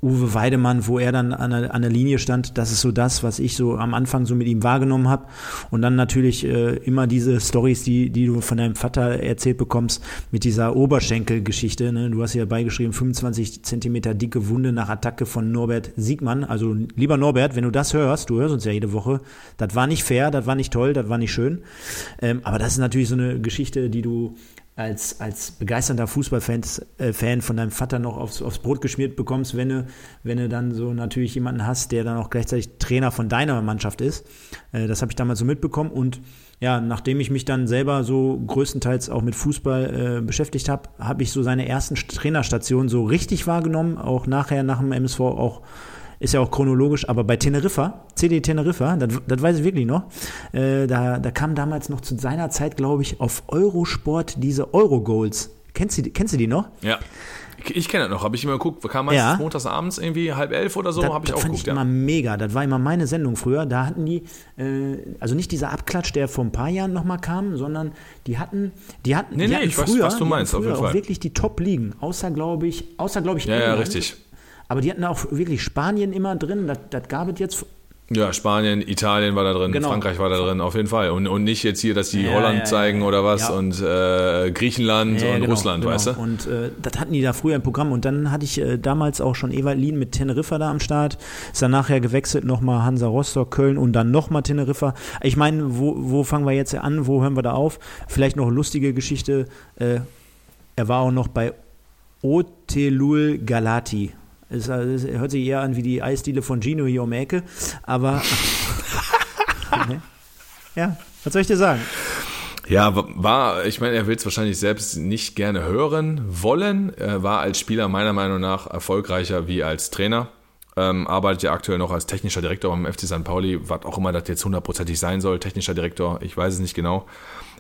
Uwe Weidemann, wo er dann an der, an der Linie stand. Das ist so das, was ich so am Anfang so mit ihm wahrgenommen habe. Und dann natürlich äh, immer diese Stories, die, die du von deinem Vater erzählt bekommst, mit dieser Oberschenkelgeschichte. Ne? Du hast ja beigeschrieben, 25 Zentimeter dicke Wunde nach Attacke von Norbert Siegmann. Also lieber Norbert, wenn du das hörst, du hörst uns ja jede Woche, das war nicht fair, das war nicht toll, das war nicht schön. Ähm, aber das ist natürlich so eine Geschichte, die du als, als begeisterter Fußballfan äh, Fan von deinem Vater noch aufs, aufs Brot geschmiert bekommst, wenn du, wenn du dann so natürlich jemanden hast, der dann auch gleichzeitig Trainer von deiner Mannschaft ist. Äh, das habe ich damals so mitbekommen und ja, nachdem ich mich dann selber so größtenteils auch mit Fußball äh, beschäftigt habe, habe ich so seine ersten Trainerstationen so richtig wahrgenommen, auch nachher nach dem MSV auch ist ja auch chronologisch, aber bei Teneriffa, CD Teneriffa, das, das weiß ich wirklich noch, äh, da, da kam damals noch zu seiner Zeit, glaube ich, auf Eurosport diese Eurogoals. Kennst du, die- kennst du die noch? Ja. Ich, ich kenne das noch, habe ich immer geguckt. Kam meistens Ja. montags abends irgendwie halb elf oder so, das, habe ich das auch fand geguckt. ich immer Ja. mega. Das war immer meine Sendung früher. Da hatten die, äh, also nicht dieser Abklatsch, der vor ein paar Jahren nochmal kam, sondern die hatten, die hatten, Nee, die nee, hatten ich weiß, früher, was du meinst, auf jeden auch Fall. wirklich die Top-Ligen. Außer, glaube ich, außer, glaube ich, Ja, ja, England. richtig. Aber die hatten auch wirklich Spanien immer drin. Das, das gab es jetzt Ja, Spanien, Italien war da drin, Genau. Frankreich war da drin, auf jeden Fall. Und, und nicht jetzt hier, dass die Ja, Holland ja, zeigen ja. oder was und äh, Griechenland und genau, Russland, genau. weißt du? Und äh, das hatten die da früher im Programm. Und dann hatte ich äh, damals auch schon Ewald Lien mit Teneriffa da am Start. Ist dann nachher gewechselt, nochmal Hansa Rostock, Köln und dann nochmal Teneriffa. Ich meine, wo, wo fangen wir jetzt an? Wo hören wir da auf? Vielleicht noch lustige Geschichte. Äh, er war auch noch bei Otelul Galati. Es, äh, es hört sich eher an wie die Eisdiele von Gino hier um Ecke. Aber. Ne? ja, was soll ich dir sagen? Ja, war, ich meine, er will es wahrscheinlich selbst nicht gerne hören wollen. Er war als Spieler meiner Meinung nach erfolgreicher wie als Trainer. Ähm, arbeitet ja aktuell noch als technischer Direktor beim FC St. Pauli, was auch immer das jetzt hundertprozentig sein soll. Technischer Direktor, ich weiß es nicht genau.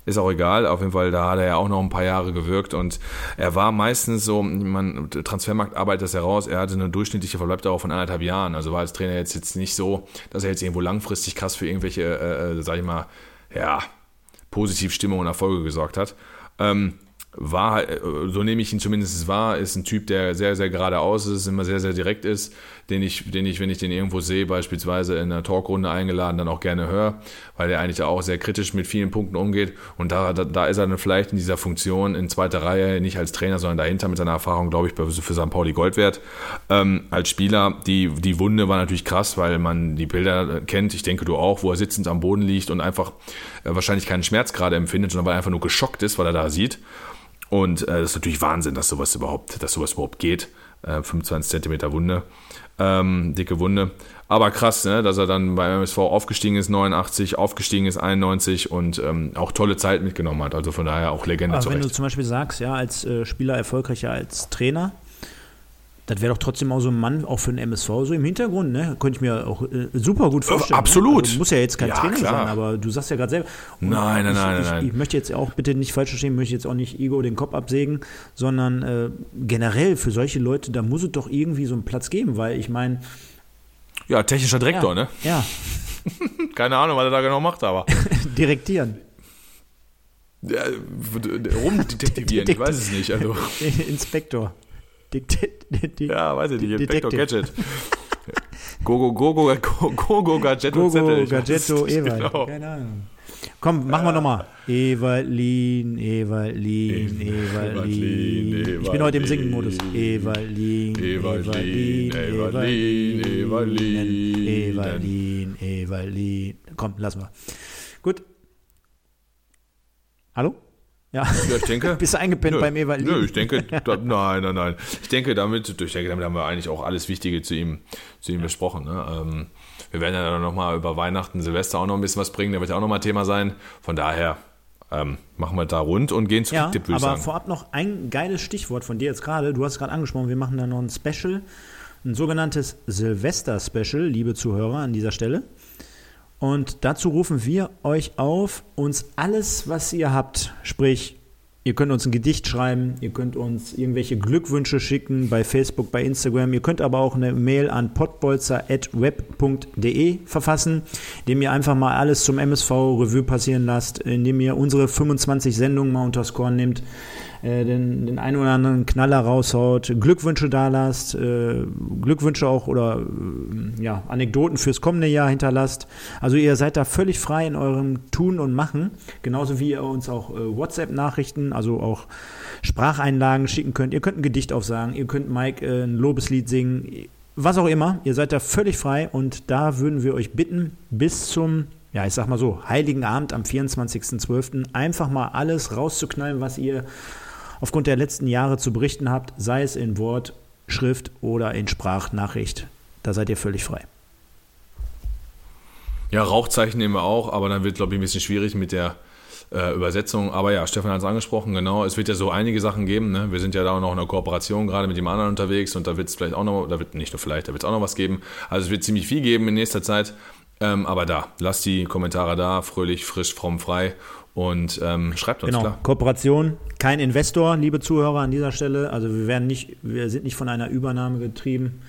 Ist auch egal, auf jeden Fall, da hat er ja auch noch ein paar Jahre gewirkt und er war meistens so, man, Transfermarkt arbeitet das heraus, er hatte eine durchschnittliche Verbleibdauer von anderthalb Jahren, also war als Trainer jetzt, jetzt nicht so, dass er jetzt irgendwo langfristig krass für irgendwelche, äh, äh, sag ich mal, ja, positiv Stimmung und Erfolge gesorgt hat. Ähm, war, halt, äh, so nehme ich ihn zumindest wahr, ist ein Typ, der sehr, sehr geradeaus ist, immer sehr, sehr direkt ist, den ich, den ich, wenn ich den irgendwo sehe, beispielsweise in einer Talkrunde eingeladen, dann auch gerne höre, weil er eigentlich auch sehr kritisch mit vielen Punkten umgeht. Und da, da, da ist er dann vielleicht in dieser Funktion in zweiter Reihe, nicht als Trainer, sondern dahinter mit seiner Erfahrung, glaube ich, für St. Pauli Gold wert. Ähm, als Spieler, die, die Wunde war natürlich krass, weil man die Bilder kennt, ich denke du auch, wo er sitzend am Boden liegt und einfach äh, wahrscheinlich keinen Schmerz gerade empfindet, sondern weil er einfach nur geschockt ist, weil er da sieht. Und äh, das ist natürlich Wahnsinn, dass sowas überhaupt, dass sowas überhaupt geht. Äh, 25 Zentimeter Wunde, ähm, dicke Wunde. Aber krass, ne, dass er dann bei MSV aufgestiegen ist, 89, aufgestiegen ist, 91 und ähm, auch tolle Zeit mitgenommen hat. Also von daher auch Legende Aber wenn du zum Beispiel sagst, ja, als äh, Spieler erfolgreicher als Trainer, das wäre doch trotzdem auch so ein Mann, auch für den MSV, so im Hintergrund, ne? Könnte ich mir auch äh, super gut vorstellen. absolut. Ne? Also, muss ja jetzt kein Ja, Trainer klar. sein, aber du sagst ja gerade selber. Nein, nein, ich, nein, ich, nein, nein. Ich möchte jetzt auch bitte nicht falsch verstehen, möchte jetzt auch nicht Ego den Kopf absägen, sondern äh, generell für solche Leute, da muss es doch irgendwie so einen Platz geben, weil ich meine. Ja, technischer Direktor, ja, ne? Ja, Keine Ahnung, was er da genau macht, aber. direktieren. Ja, rumdetektivieren, ich weiß es nicht. Also, Inspektor. Ja, weiß ich nicht. Detective. Gadget. Gogo, Gogo, Gogo, Gadgetto, Gogo, Gadgetto, Ewald. genau. Keine Ahnung. Komm, machen wir nochmal. Ewaldlin, Ewaldlin, Ewaldlin. Ich bin heute im Singen-Modus. Ewaldlin, Ewaldlin, Ewaldlin, Ewaldlin. Ewaldlin, Ewaldlin. Komm, lassen wir. Gut. Hallo? Ja. Ja, ich denke. Bist du eingepennt Nö, beim Ewaldlin? Nö, ich denke, da, nein, nein, nein. Ich denke, damit, ich denke, damit haben wir eigentlich auch alles Wichtige zu ihm, zu ihm besprochen. Ne? Ähm, wir werden ja dann nochmal über Weihnachten, Silvester auch noch ein bisschen was bringen. Da wird ja auch nochmal Thema sein. Von daher ähm, machen wir da rund und gehen zu Ja, Kicktipp, würde ich aber sagen. vorab noch ein geiles Stichwort von dir jetzt gerade. Du hast es gerade angesprochen, wir machen da noch ein Special, ein sogenanntes Silvester-Special, liebe Zuhörer, an dieser Stelle. Und dazu rufen wir euch auf, uns alles, was ihr habt, sprich, ihr könnt uns ein Gedicht schreiben, ihr könnt uns irgendwelche Glückwünsche schicken bei Facebook, bei Instagram, ihr könnt aber auch eine Mail an potbolzer.web.de verfassen, indem ihr einfach mal alles zum MSV Revue passieren lasst, indem ihr unsere 25 Sendungen mal unters Korn nehmt, äh, den, den einen oder anderen Knaller raushaut, Glückwünsche da lasst, äh, Glückwünsche auch oder äh, ja, Anekdoten fürs kommende Jahr hinterlasst. Also ihr seid da völlig frei in eurem Tun und Machen, genauso wie ihr uns auch äh, WhatsApp-Nachrichten, also auch Spracheinlagen schicken könnt. Ihr könnt ein Gedicht aufsagen, ihr könnt Mike äh, ein Lobeslied singen, was auch immer. Ihr seid da völlig frei und da würden wir euch bitten, bis zum ja, ich sag mal so, Heiligen Abend am 24.12. einfach mal alles rauszuknallen, was ihr aufgrund der letzten Jahre zu berichten habt, sei es in Wort, Schrift oder in Sprachnachricht. Da seid ihr völlig frei. Ja, Rauchzeichen nehmen wir auch, aber dann wird, glaube ich, ein bisschen schwierig mit der äh, Übersetzung. Aber ja, Stefan hat es angesprochen, genau. Es wird ja so einige Sachen geben. Ne? Wir sind ja da auch noch in einer Kooperation gerade mit dem anderen unterwegs und da wird es vielleicht auch noch, da wird nicht nur vielleicht, da wird es auch noch was geben. Also es wird ziemlich viel geben in nächster Zeit. Ähm, aber da, lasst die Kommentare da, fröhlich, frisch, fromm, frei und ähm, schreibt uns Genau, klar. Kooperation, kein Investor, liebe Zuhörer an dieser Stelle. Also wir werden nicht, wir sind nicht von einer Übernahme getrieben,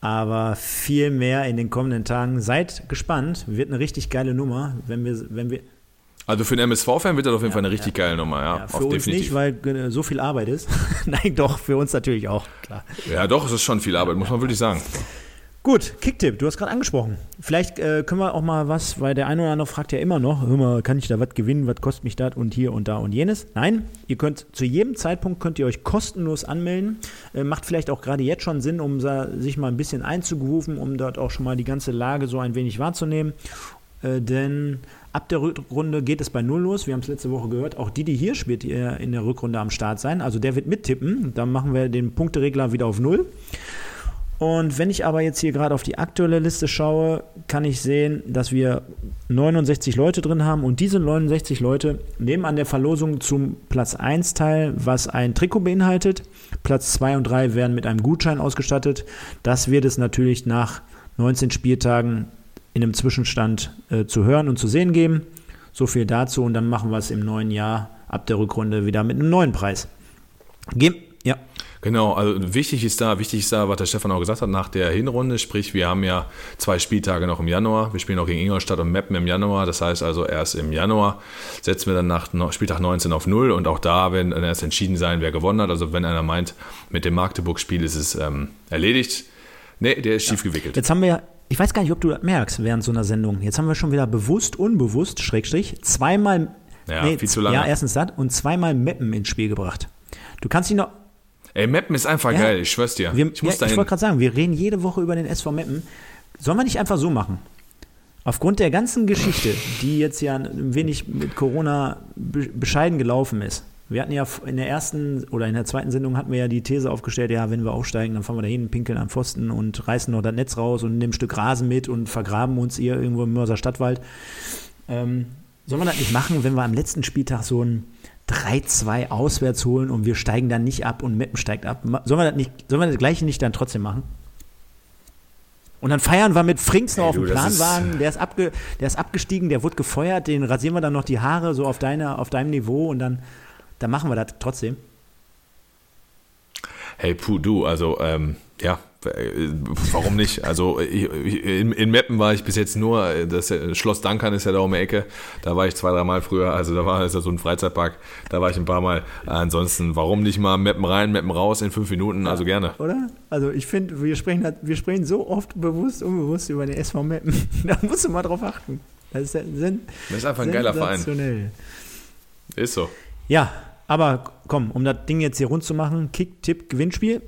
aber viel mehr in den kommenden Tagen. Seid gespannt, wird eine richtig geile Nummer, wenn wir, wenn wir, Also für einen MSV-Fan wird das auf jeden Fall eine richtig geile Nummer, ja. ja, für uns nicht, weil äh, so viel Arbeit ist. Nein, doch, für uns natürlich auch, klar. ja, doch, es ist schon viel Arbeit, muss man wirklich sagen. Gut, Kicktipp, du hast gerade angesprochen. Vielleicht äh, können wir auch mal was, weil der eine oder andere fragt ja immer noch, hör mal, kann ich da was gewinnen, was kostet mich das und hier und da und jenes. Nein, ihr könnt zu jedem Zeitpunkt könnt ihr euch kostenlos anmelden. Äh, macht vielleicht auch gerade jetzt schon Sinn, um sich mal ein bisschen einzugrooven, um dort auch schon mal die ganze Lage so ein wenig wahrzunehmen. Äh, denn ab der Rückrunde geht es bei Null los. Wir haben es letzte Woche gehört. Auch Didi Hirsch wird in der Rückrunde am Start sein. Also der wird mittippen. Dann machen wir den Punkteregler wieder auf Null. Und wenn ich aber jetzt hier gerade auf die aktuelle Liste schaue, kann ich sehen, dass wir 69 Leute drin haben und diese 69 Leute nehmen an der Verlosung zum Platz 1 teil, was ein Trikot beinhaltet. Platz 2 und 3 werden mit einem Gutschein ausgestattet. Das wird es natürlich nach 19 Spieltagen in einem Zwischenstand äh, zu hören und zu sehen geben. So viel dazu und dann machen wir es im neuen Jahr ab der Rückrunde wieder mit einem neuen Preis. Gem ja. Genau, also wichtig ist da, wichtig ist da, was der Stefan auch gesagt hat, nach der Hinrunde, sprich, wir haben ja zwei Spieltage noch im Januar, wir spielen auch gegen Ingolstadt und Meppen im Januar, das heißt also erst im Januar setzen wir dann nach Spieltag 19 auf Null und auch da werden dann erst entschieden sein, wer gewonnen hat, also wenn einer meint, mit dem Magdeburg-Spiel ist es ähm, erledigt, nee, der ist schief gewickelt. Jetzt haben wir ja, ich weiß gar nicht, ob du das merkst während so einer Sendung. Jetzt haben wir schon wieder bewusst, unbewusst, Schrägstrich, zweimal, Ja, viel zu lange. Ja, erstens das und zweimal Meppen ins Spiel gebracht. Du kannst dich noch, Ey, Meppen ist einfach Ja. geil, ich schwör's dir. wir, ich muss ja, dahin. ich wollte gerade sagen, wir reden jede Woche über den SV Meppen. Sollen wir nicht einfach so machen? Aufgrund der ganzen Geschichte, die jetzt ja ein wenig mit Corona be bescheiden gelaufen ist. Wir hatten ja in der ersten oder in der zweiten Sendung hatten wir ja die These aufgestellt, ja, wenn wir aufsteigen, dann fahren wir dahin, pinkeln am Pfosten und reißen noch das Netz raus und nehmen ein Stück Rasen mit und vergraben uns hier irgendwo im Mörser Stadtwald. Ähm, sollen wir das nicht machen, wenn wir am letzten Spieltag so ein 3-2 auswärts holen und wir steigen dann nicht ab und Meppen steigt ab? Sollen wir das, nicht, sollen wir das gleiche nicht dann trotzdem machen? Und dann feiern wir mit Frings noch Ey, auf dem Planwagen, der ist, abge, der ist abgestiegen, der wurde gefeuert, den rasieren wir dann noch die Haare so auf, deine, auf deinem Niveau und dann, dann machen wir das trotzdem. Hey, puh, du, also, ähm, ja, warum nicht? Also in, in Meppen war ich bis jetzt nur, das Schloss Dankern ist ja da um die Ecke, da war ich zwei, drei Mal früher, also da war es ja so ein Freizeitpark, da war ich ein paar Mal. Ansonsten, warum nicht mal Meppen rein, Meppen raus in fünf Minuten, also gerne. Oder? Also ich finde, wir sprechen, halt, wir sprechen so oft bewusst, unbewusst über den SV Meppen. da musst du mal drauf achten. Das ist, das ist einfach ein geiler Verein. Ist so. Ja, aber komm, um das Ding jetzt hier rund zu machen, Kick, Tipp, Gewinnspiel.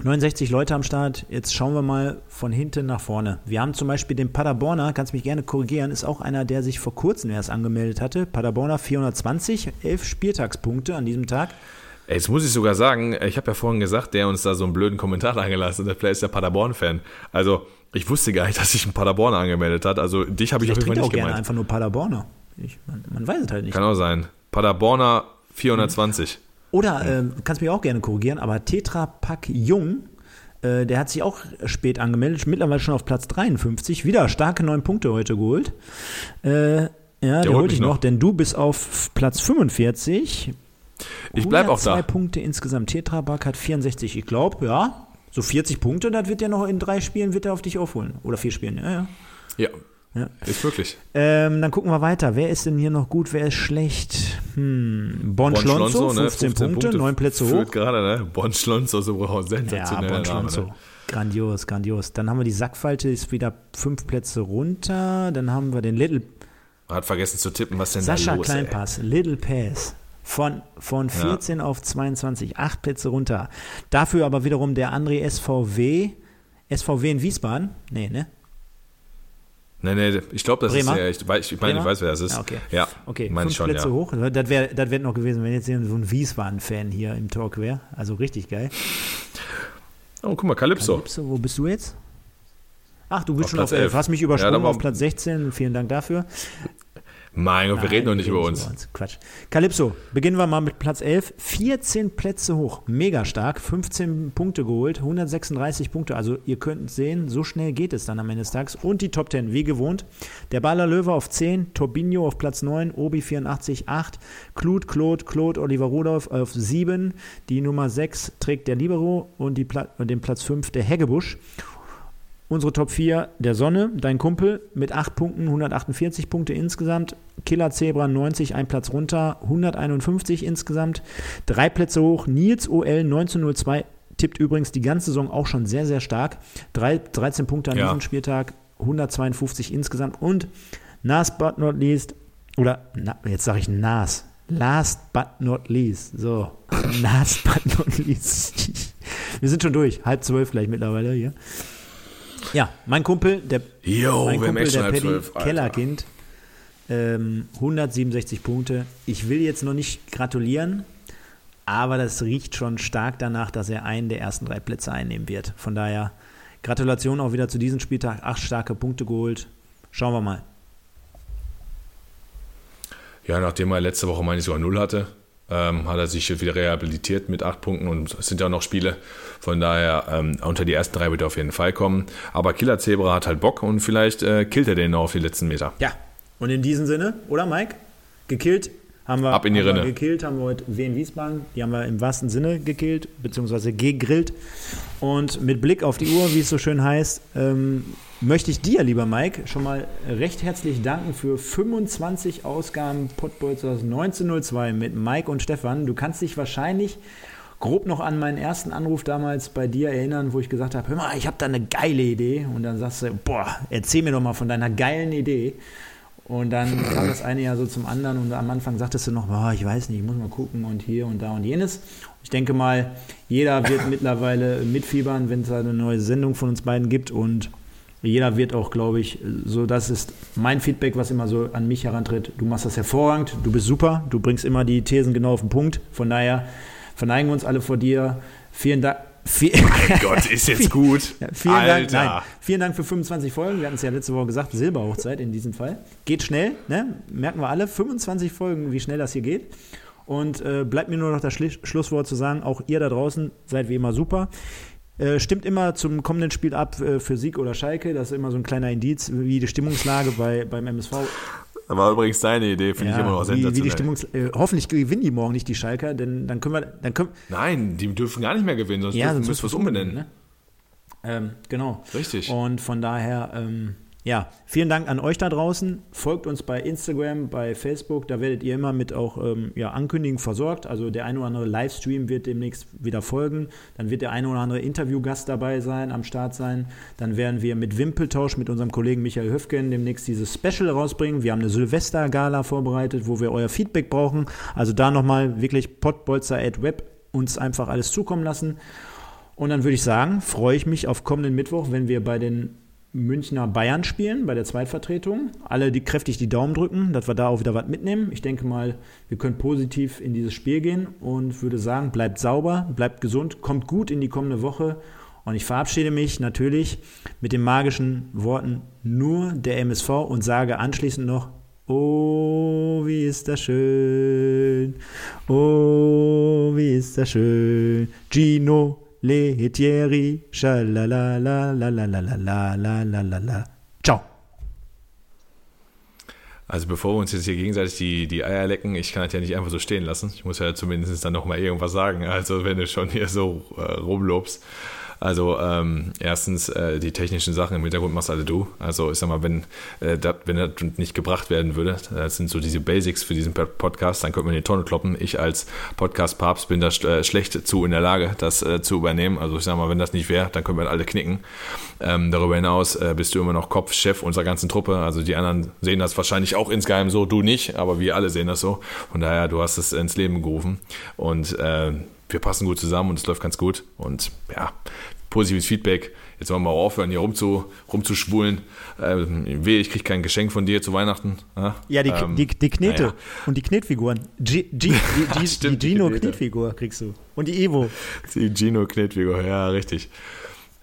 69 Leute am Start. Jetzt schauen wir mal von hinten nach vorne. Wir haben zum Beispiel den Paderborner, kannst mich gerne korrigieren, ist auch einer, der sich vor kurzem erst angemeldet hatte. Paderborner 420, 11 Spieltagspunkte an diesem Tag. Jetzt muss ich sogar sagen, ich habe ja vorhin gesagt, der uns da so einen blöden Kommentar eingelassen hat, vielleicht ist der Paderborn-Fan. Also, ich wusste gar nicht, dass sich ein Paderborner angemeldet hat. Also, dich habe ich auf jeden Fall nicht auch gemeint. gerne einfach nur Paderborner. Ich, man, man, weiß es halt nicht. Kann auch sein. Paderborner 420. Oder, äh, kannst mich auch gerne korrigieren, aber Tetra Pack Jung, äh, der hat sich auch spät angemeldet, mittlerweile schon auf Platz 53, wieder starke neun Punkte heute geholt. Äh, ja, der, der holt dich noch, noch, denn du bist auf Platz 45. Ich bleib auch da. Zwei Punkte insgesamt. Tetra Pack hat 64. Ich glaube, ja, so 40 Punkte, das wird er noch in drei Spielen wird er auf dich aufholen. Oder vier Spielen, ja, ja. Ja, ja. Ist wirklich. Ähm, dann gucken wir weiter. Wer ist denn hier noch gut, wer ist schlecht? Hm. Bon, bon Schlonzo, 15, 15 Punkte, Punkte, 9 Plätze hoch. gerade, ne? Bon Schlonzo, so sensationell. Ja, bon Schlonzo. Ne? Grandios, grandios. Dann haben wir die Sackfalte, ist wieder 5 Plätze runter. Dann haben wir den Little. Hat vergessen zu tippen, was denn Sascha da los Kleinpass, ey? Little Pass. Von, von 14 ja. auf 22, 8 Plätze runter. Dafür aber wiederum der André SVW. SVW in Wiesbaden? Nee, ne? Nee, nee, ich glaube, das Bremer? ist ja, ich, weiß, ich meine, ich weiß, wer das ist. Ja, okay. Ja, okay. meine ich schon, Plätze ja. hoch. Das wäre das wär noch gewesen, wenn jetzt so ein Wiesbaden-Fan hier im Talk wäre. Also richtig geil. Oh, guck mal, Calypso. Calypso, wo bist du jetzt? Ach, du bist auf schon Platz auf 11. Hast mich übersprungen ja, auf Platz 16. Vielen Dank dafür. Mein Gott, wir reden doch nicht über uns. über uns. Quatsch. Calypso, beginnen wir mal mit Platz 11. 14 Plätze hoch, mega stark. 15 Punkte geholt, 136 Punkte. Also ihr könnt sehen, so schnell geht es dann am Ende des Tages. Und die Top 10, wie gewohnt. Der Baller Löwe auf 10, Torbinho auf Platz 9, Obi 84, 8, Claude, Claude, Claude, Oliver Rudolph auf 7. Die Nummer 6 trägt der Libero und, die Pla und den Platz 5 der Heggebusch. Unsere Top 4 der Sonne, dein Kumpel mit 8 Punkten, 148 Punkte insgesamt. Killer Zebra 90, ein Platz runter, 151 insgesamt. Drei Plätze hoch. Nils OL 1902 tippt übrigens die ganze Saison auch schon sehr, sehr stark. Drei, 13 Punkte an ja. diesem Spieltag, 152 insgesamt. Und last but not least, oder na, jetzt sage ich Nas. Last but not least. So, last but not least. Wir sind schon durch. Halb zwölf gleich mittlerweile hier. Ja, mein Kumpel, der, Yo, mein Kumpel, der Paddy zwölf, Kellerkind, ähm, 167 Punkte. Ich will jetzt noch nicht gratulieren, aber das riecht schon stark danach, dass er einen der ersten drei Plätze einnehmen wird. Von daher Gratulation auch wieder zu diesem Spieltag. Acht starke Punkte geholt. Schauen wir mal. Ja, nachdem er letzte Woche, meine ich, sogar null hatte, ähm, hat er sich wieder rehabilitiert mit acht Punkten und es sind ja auch noch Spiele. Von daher ähm, unter die ersten drei wird er auf jeden Fall kommen. Aber Killer Zebra hat halt Bock und vielleicht äh, killt er den noch auf die letzten Meter. Ja, und in diesem Sinne, oder Mike? Gekillt haben wir, Ab in die Rinne. gekillt, haben wir heute Wien Wiesbaden, die haben wir im wahrsten Sinne gekillt, beziehungsweise gegrillt. Und mit Blick auf die Uhr, wie es so schön heißt, ähm, möchte ich dir, lieber Mike, schon mal recht herzlich danken für 25 Ausgaben Pottbolzers 1902 mit Mike und Stefan. Du kannst dich wahrscheinlich grob noch an meinen ersten Anruf damals bei dir erinnern, wo ich gesagt habe, hör mal, ich habe da eine geile Idee. Und dann sagst du, boah, erzähl mir doch mal von deiner geilen Idee. Und dann kam das eine Jahr so zum anderen und am Anfang sagtest du noch, boah, ich weiß nicht, ich muss mal gucken und hier und da und jenes. Ich denke mal, jeder wird mittlerweile mitfiebern, wenn es eine neue Sendung von uns beiden gibt und jeder wird auch, glaube ich, so das ist mein Feedback, was immer so an mich herantritt. Du machst das hervorragend, du bist super, du bringst immer die Thesen genau auf den Punkt. Von daher verneigen wir uns alle vor dir. Vielen Dank. Viel, mein Gott, ist jetzt gut. Ja, vielen, Alter. Dank, nein, vielen Dank für 25 Folgen. Wir hatten es ja letzte Woche gesagt, Silberhochzeit in diesem Fall. Geht schnell, ne? merken wir alle. 25 Folgen, wie schnell das hier geht. Und äh, bleibt mir nur noch das Schlusswort zu sagen, auch ihr da draußen seid wie immer super. Äh, stimmt immer zum kommenden Spiel ab äh, für Sieg oder Schalke. Das ist immer so ein kleiner Indiz, wie die Stimmungslage bei, beim MSV das war übrigens deine Idee, finde ja, ich immer noch sensationell. Wie, die Stimmungs äh, hoffentlich gewinnen die morgen nicht die Schalker, denn dann können wir. Dann können Nein, die dürfen gar nicht mehr gewinnen, sonst ja, dürfen, müssen wir es umbenennen. Ne? Ähm, genau. Richtig. Und von daher, ähm, ja, vielen Dank an euch da draußen. Folgt uns bei Instagram, bei Facebook. Da werdet ihr immer mit auch ähm, ja, Ankündigungen versorgt. Also der ein oder andere Livestream wird demnächst wieder folgen. Dann wird der ein oder andere Interviewgast dabei sein, am Start sein. Dann werden wir mit Wimpeltausch mit unserem Kollegen Michael Höfgen demnächst dieses Special rausbringen. Wir haben eine Silvester-Gala vorbereitet, wo wir euer Feedback brauchen. Also da nochmal wirklich potbolzer.web uns einfach alles zukommen lassen. Und dann würde ich sagen, freue ich mich auf kommenden Mittwoch, wenn wir bei den Münchner Bayern spielen, bei der Zweitvertretung. Alle die kräftig die Daumen drücken, dass wir da auch wieder was mitnehmen. Ich denke mal, wir können positiv in dieses Spiel gehen und würde sagen, bleibt sauber, bleibt gesund, kommt gut in die kommende Woche. Und ich verabschiede mich natürlich mit den magischen Worten nur der MSV und sage anschließend noch, oh, wie ist das schön, oh, wie ist das schön, Gino Lehetieri, schalalalalalalalalalalalala. Ciao. Also bevor wir uns jetzt hier gegenseitig die, die Eier lecken, ich kann das ja nicht einfach so stehen lassen. Ich muss ja zumindest dann nochmal irgendwas sagen. Also wenn du schon hier so äh, rumlobst. Also ähm, erstens, äh, die technischen Sachen im Hintergrund machst alle du. Also ich sag mal, wenn, äh, dat, wenn das nicht gebracht werden würde, das sind so diese Basics für diesen Podcast, dann könnte man in die Tonne kloppen. Ich als Podcast-Papst bin da äh, schlecht zu in der Lage, das äh, zu übernehmen. Also ich sag mal, wenn das nicht wäre, dann können wir alle knicken. Ähm, darüber hinaus äh, bist du immer noch Kopf, Chef unserer ganzen Truppe. Also die anderen sehen das wahrscheinlich auch insgeheim so, du nicht, aber wir alle sehen das so. Von daher, du hast es ins Leben gerufen. Und äh, wir passen gut zusammen und es läuft ganz gut. Und ja, positives Feedback. Jetzt wollen wir mal aufhören, hier rumzu, rumzuschwulen. Ähm, weh, ich kriege kein Geschenk von dir zu Weihnachten. Ja, ja die, ähm, die, die Knete ja. und die Knetfiguren. G, G, die, Stimmt, die Gino-Knetfigur kriegst du. Und die Evo. Die Gino-Knetfigur, ja, richtig.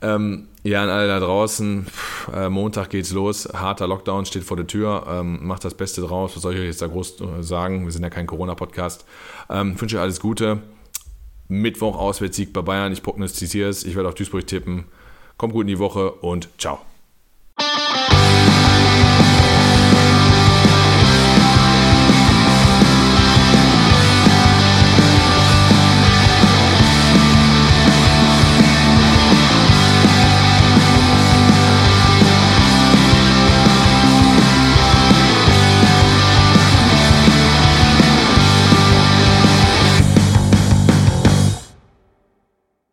Ähm, ja, an alle da draußen, äh, Montag geht's los, harter Lockdown steht vor der Tür, ähm, macht das Beste draus, was soll ich euch jetzt da groß sagen, wir sind ja kein Corona-Podcast. Ähm, wünsche euch alles Gute, Mittwoch Auswärtssieg bei Bayern. Ich prognostiziere es. Ich werde auf Duisburg tippen. Kommt gut in die Woche und ciao.